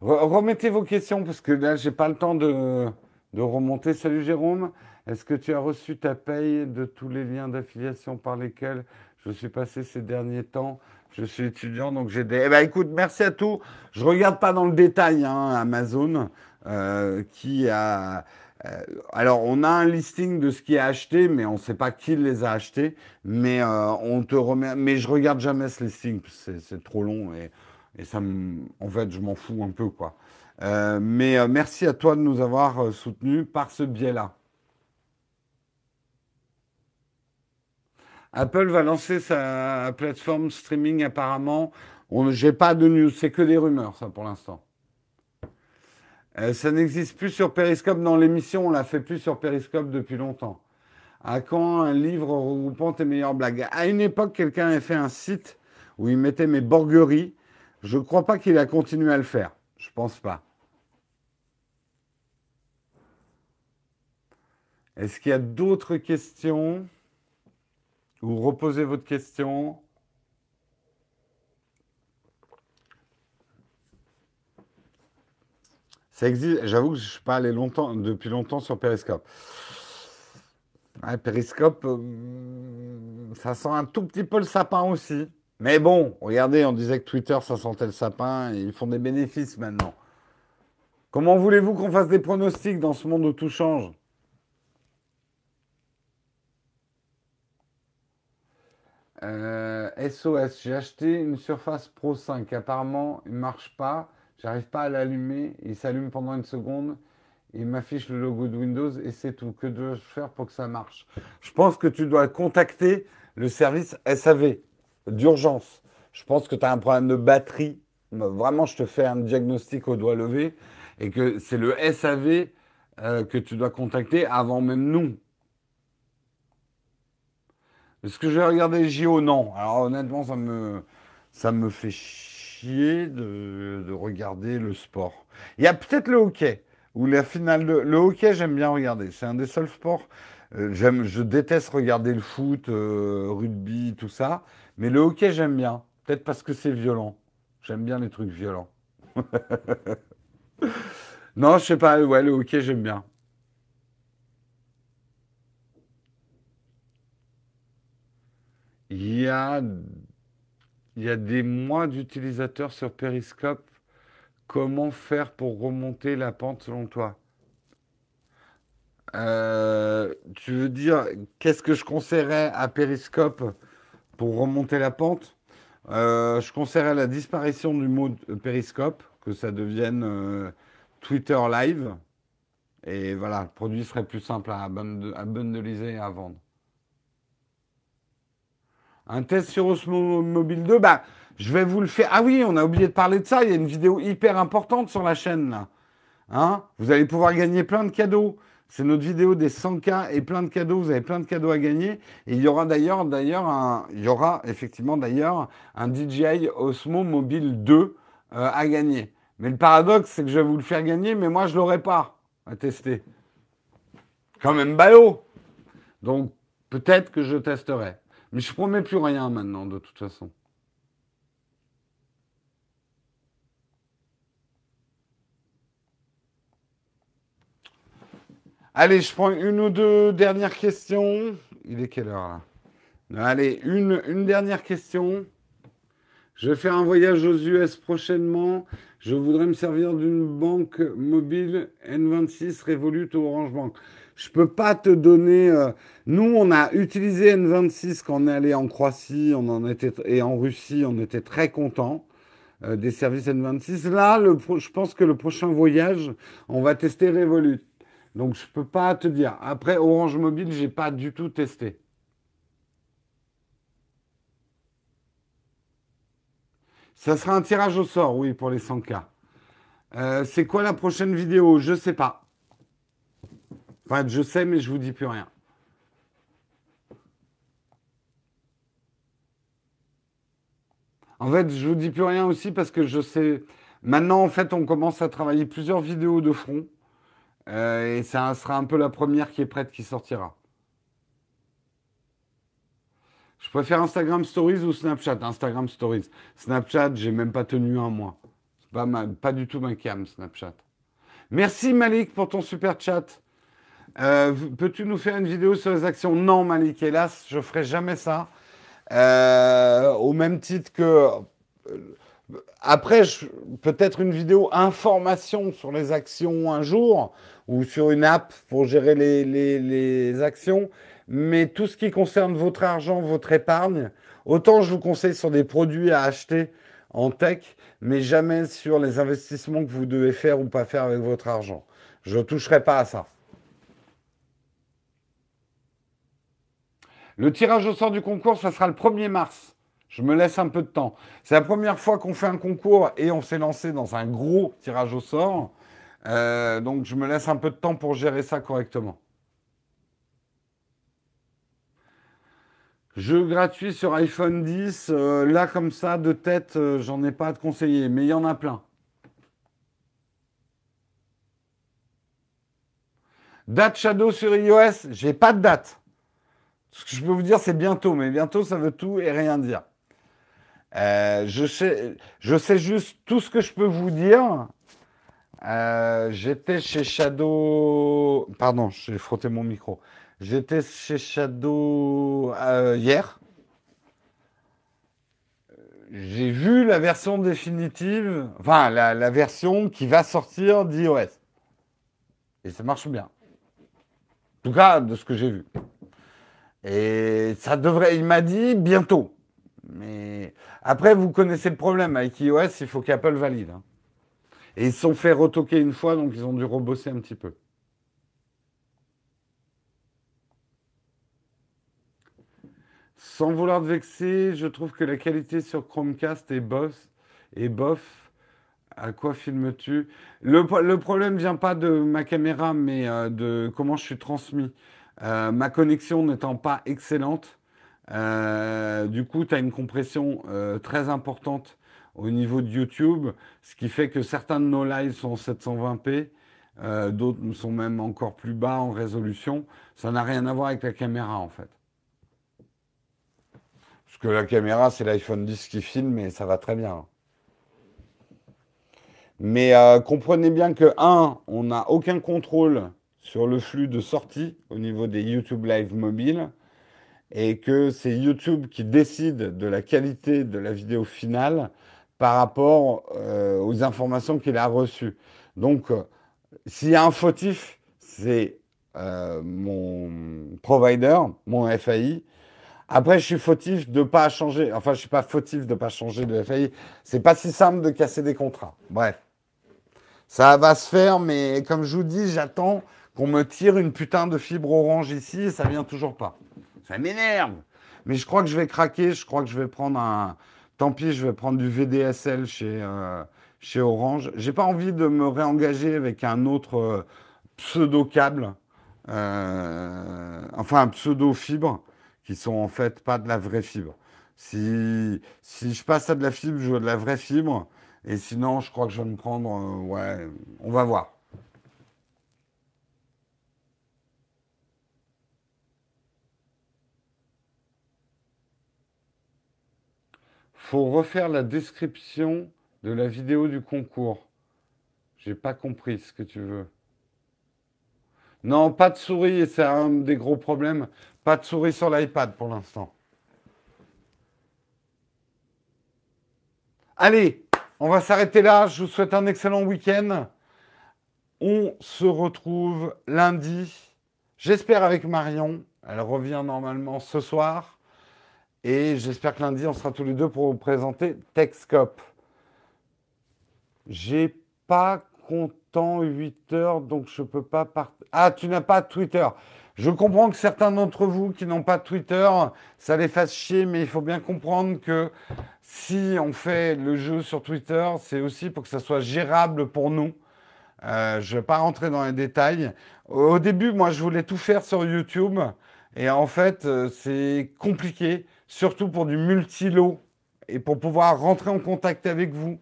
remettez vos questions parce que là, j'ai pas le temps de, de remonter. Salut Jérôme. Est-ce que tu as reçu ta paye de tous les liens d'affiliation par lesquels je suis passé ces derniers temps? Je suis étudiant, donc j'ai des. Eh ben, écoute, merci à tous. Je regarde pas dans le détail hein, Amazon euh, qui a euh, alors, on a un listing de ce qui est acheté, mais on ne sait pas qui les a achetés. Mais euh, on te remet. Mais je regarde jamais ce listing, c'est trop long et, ça en fait, je m'en fous un peu. Euh, mais merci à toi de nous avoir soutenus par ce biais-là. Apple va lancer sa plateforme streaming apparemment. J'ai pas de news, c'est que des rumeurs ça pour l'instant. Euh, ça n'existe plus sur Periscope. Dans l'émission, on l'a fait plus sur Periscope depuis longtemps. À quand un livre regroupant tes meilleures blagues? À une époque, quelqu'un avait fait un site où il mettait mes borgueries. Je ne crois pas qu'il a continué à le faire. Je pense pas. Est-ce qu'il y a d'autres questions? Ou reposez votre question. Ça existe. J'avoue que je ne suis pas allé longtemps, depuis longtemps sur Periscope. Periscope, euh, ça sent un tout petit peu le sapin aussi. Mais bon, regardez, on disait que Twitter, ça sentait le sapin. Ils font des bénéfices maintenant. Comment voulez-vous qu'on fasse des pronostics dans ce monde où tout change? SOS, euh, j'ai acheté une Surface Pro 5. Apparemment, il ne marche pas. J'arrive pas à l'allumer. Il s'allume pendant une seconde. Il m'affiche le logo de Windows et c'est tout. Que dois-je faire pour que ça marche? Je pense que tu dois contacter le service SAV d'urgence. Je pense que tu as un problème de batterie. Vraiment, je te fais un diagnostic au doigt levé et que c'est le SAV euh, que tu dois contacter avant même nous. Est-ce que je vais regarder JO Non. Alors honnêtement, ça me, ça me fait chier de, regarder le sport. Il y a peut-être le hockey, ou la finale de... Le hockey, j'aime bien regarder. C'est un des seuls sports... Euh, j'aime, je déteste regarder le foot, euh, rugby, tout ça. Mais le hockey, j'aime bien. Peut-être parce que c'est violent. J'aime bien les trucs violents. non, je sais pas. Ouais, le hockey, j'aime bien. Il y a, il y a des mois d'utilisateurs sur Periscope. Comment faire pour remonter la pente selon toi? Euh, Tu veux dire, qu'est-ce que je conseillerais à Periscope pour remonter la pente? Euh, Je conseillerais la disparition du mot Periscope, que ça devienne euh, Twitter Live. Et voilà, le produit serait plus simple à, bundleiser et à vendre. Un test sur Osmo Mobile 2, bah, je vais vous le faire. Ah oui, on a oublié de parler de ça. Il y a une vidéo hyper importante sur la chaîne, là. Hein? Vous allez pouvoir gagner plein de cadeaux. C'est notre vidéo des 100K et plein de cadeaux. Vous avez plein de cadeaux à gagner. Et il y aura d'ailleurs, d'ailleurs, un, il y aura effectivement d'ailleurs un DJI Osmo Mobile 2 euh, à gagner. Mais le paradoxe, c'est que je vais vous le faire gagner, mais moi, je l'aurai pas à tester. Quand même ballot. Donc, peut-être que je testerai. Mais je promets plus rien maintenant, de toute façon. Allez, je prends une ou deux dernières questions. Il est quelle heure là? Allez, une, une dernière question. Je vais faire un voyage aux US prochainement. Je voudrais me servir d'une banque mobile N26 Revolut ou Orange Bank. Je peux pas te donner. Euh, nous, on a utilisé N26 quand on est allé en Croatie, on en était et en Russie, on était très contents euh, des services N26. Là, je pense que le prochain voyage, on va tester Revolut. Donc, je peux pas te dire. Après, Orange Mobile, j'ai pas du tout testé. Ça sera un tirage au sort, oui, pour les 100K. Euh, c'est quoi la prochaine vidéo? Je sais pas. Enfin, je sais, mais je vous dis plus rien. En fait, je vous dis plus rien aussi parce que je sais. Maintenant, en fait, on commence à travailler plusieurs vidéos de front. Euh, et ça sera un peu la première qui est prête qui sortira. Je préfère Instagram Stories ou Snapchat Instagram Stories. Snapchat, j'ai même pas tenu un mois. Pas du tout ma cam, Snapchat. Merci Malik pour ton super chat. Euh, peux-tu nous faire une vidéo sur les actions Non, Malik, hélas, je ferai jamais ça. Euh, au même titre que. Euh, après, peut-être une vidéo information sur les actions un jour ou sur une app pour gérer les, les actions. Mais tout ce qui concerne votre argent, votre épargne, autant je vous conseille sur des produits à acheter en tech, mais jamais sur les investissements que vous devez faire ou pas faire avec votre argent. Je ne toucherai pas à ça. Le tirage au sort du concours, ça sera le 1er mars. Je me laisse un peu de temps. C'est la première fois qu'on fait un concours et on s'est lancé dans un gros tirage au sort. Euh, donc je me laisse un peu de temps pour gérer ça correctement. Jeu gratuit sur iPhone 10, euh, là comme ça, de tête, euh, j'en ai pas te conseiller, mais il y en a plein. Date Shadow sur iOS, j'ai pas de date. Ce que je peux vous dire, c'est bientôt, mais bientôt, ça veut tout et rien dire. Euh, je, sais, je sais juste tout ce que je peux vous dire. Euh, j'étais chez Shadow. Pardon, j'ai frotté mon micro. J'étais chez Shadow euh, hier. J'ai vu la version définitive, enfin la, la version qui va sortir d'iOS. Et ça marche bien. En tout cas, de ce que j'ai vu. Et ça devrait, il m'a dit bientôt. Mais après, vous connaissez le problème avec iOS, il faut qu'Apple valide. Hein. Et ils se sont fait retoquer une fois, donc ils ont dû rebosser un petit peu. Sans vouloir te vexer, je trouve que la qualité sur Chromecast est boss et bof. À quoi filmes-tu? Le, problème vient pas de ma caméra, mais euh, de comment je suis transmis. Euh, ma connexion n'étant pas excellente, euh, du coup, tu as une compression euh, très importante au niveau de YouTube, ce qui fait que certains de nos lives sont en 720p, euh, d'autres sont même encore plus bas en résolution. Ça n'a rien à voir avec la caméra en fait. Parce que la caméra, c'est l'iPhone 10 qui filme et ça va très bien. Mais comprenez bien que, un, on n'a aucun contrôle sur le flux de sortie au niveau des YouTube Live mobiles et que c'est YouTube qui décide de la qualité de la vidéo finale par rapport euh, aux informations qu'il a reçues. Donc, euh, s'il y a un fautif, c'est euh, mon provider, mon FAI. Après, je suis fautif de pas changer. Enfin, je suis pas fautif de pas changer de FAI. C'est pas si simple de casser des contrats. Bref, ça va se faire, mais comme je vous dis, j'attends qu'on me tire une putain de fibre orange ici ça vient toujours pas. Ça m'énerve. Mais je crois que je vais craquer. Je crois que je vais prendre un. Tant pis, je vais prendre du VDSL chez, euh, chez Orange. J'ai pas envie de me réengager avec un autre euh, pseudo câble. Euh, enfin, un pseudo fibre qui sont en fait pas de la vraie fibre. Si, si je passe à de la fibre, je veux de la vraie fibre. Et sinon, je crois que je vais me prendre. ouais, on va voir. Faut refaire la description de la vidéo du concours. J'ai pas compris ce que tu veux. Non, pas de souris, c'est un des gros problèmes. Pas de souris sur l'iPad pour l'instant. Allez, on va s'arrêter là. Je vous souhaite un excellent week-end. On se retrouve lundi, j'espère avec Marion. Elle revient normalement ce soir. Et j'espère que lundi, on sera tous les deux pour vous présenter Techscope. J'ai pas content 8 heures, donc je peux pas partir. Ah, tu n'as pas Twitter. Je comprends que certains d'entre vous qui n'ont pas Twitter, ça les fasse chier, mais il faut bien comprendre que si on fait le jeu sur Twitter, c'est aussi pour que ça soit gérable pour nous. Euh, je ne vais pas rentrer dans les détails. Au début, moi, je voulais tout faire sur YouTube. Et en fait, euh, c'est compliqué surtout pour du multi-lot et pour pouvoir rentrer en contact avec vous.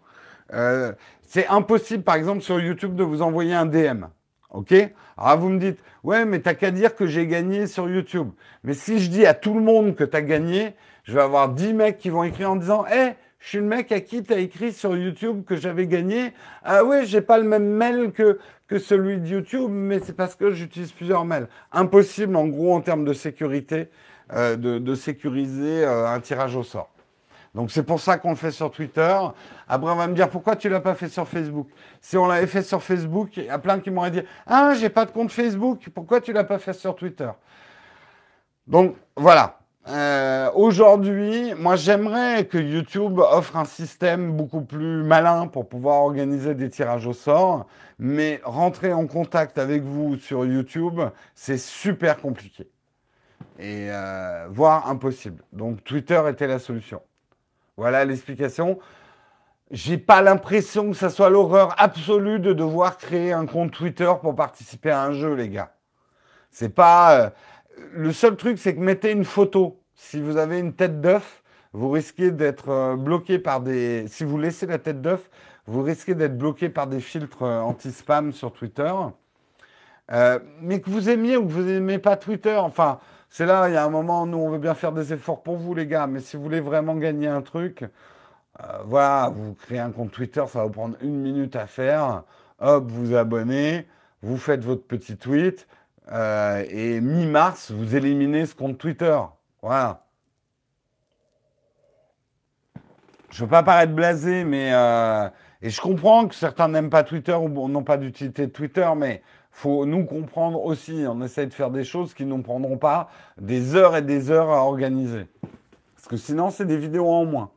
Euh, c'est impossible, par exemple, sur YouTube de vous envoyer un DM. OK? Alors vous me dites, ouais, mais t'as qu'à dire que j'ai gagné sur YouTube. Mais si je dis à tout le monde que tu as gagné, je vais avoir 10 mecs qui vont écrire en disant, hé, je suis le mec à qui tu as écrit sur YouTube que j'avais gagné. Ah ouais, j'ai pas le même mail que, que celui de YouTube, mais c'est parce que j'utilise plusieurs mails. Impossible, en gros, en termes de sécurité, euh, de, sécuriser euh, un tirage au sort. Donc c'est pour ça qu'on le fait sur Twitter. Après, on va me dire pourquoi tu l'as pas fait sur Facebook? Si on l'avait fait sur Facebook, il y a plein qui m'auraient dit Ah, j'ai pas de compte Facebook, pourquoi tu l'as pas fait sur Twitter Donc voilà. Euh, aujourd'hui, moi j'aimerais que YouTube offre un système beaucoup plus malin pour pouvoir organiser des tirages au sort, mais rentrer en contact avec vous sur YouTube, c'est super compliqué et euh, voire impossible. Donc Twitter était la solution. Voilà l'explication. J'ai pas l'impression que ça soit l'horreur absolue de devoir créer un compte Twitter pour participer à un jeu, les gars. C'est pas. Euh, le seul truc, c'est que mettez une photo. Si vous avez une tête d'œuf, vous risquez d'être euh, bloqué par des. Si vous laissez la tête d'œuf, vous risquez d'être bloqué par des filtres anti-spam sur Twitter. mais que vous aimiez ou que vous n'aimez pas Twitter, enfin, C'est là, il y a un moment, nous, on veut bien faire des efforts pour vous, les gars, mais si vous voulez vraiment gagner un truc, euh, voilà, vous créez un compte Twitter, ça va vous prendre une minute à faire. Hop, vous abonnez, vous faites votre petit tweet, euh, et mi-mars, vous éliminez ce compte Twitter. Voilà. Je veux pas paraître blasé, mais euh, et je comprends que certains n'aiment pas Twitter ou n'ont pas d'utilité de Twitter, mais faut nous comprendre aussi. On essaye de faire des choses qui ne prendront pas des heures et des heures à organiser. Parce que sinon, c'est des vidéos en moins.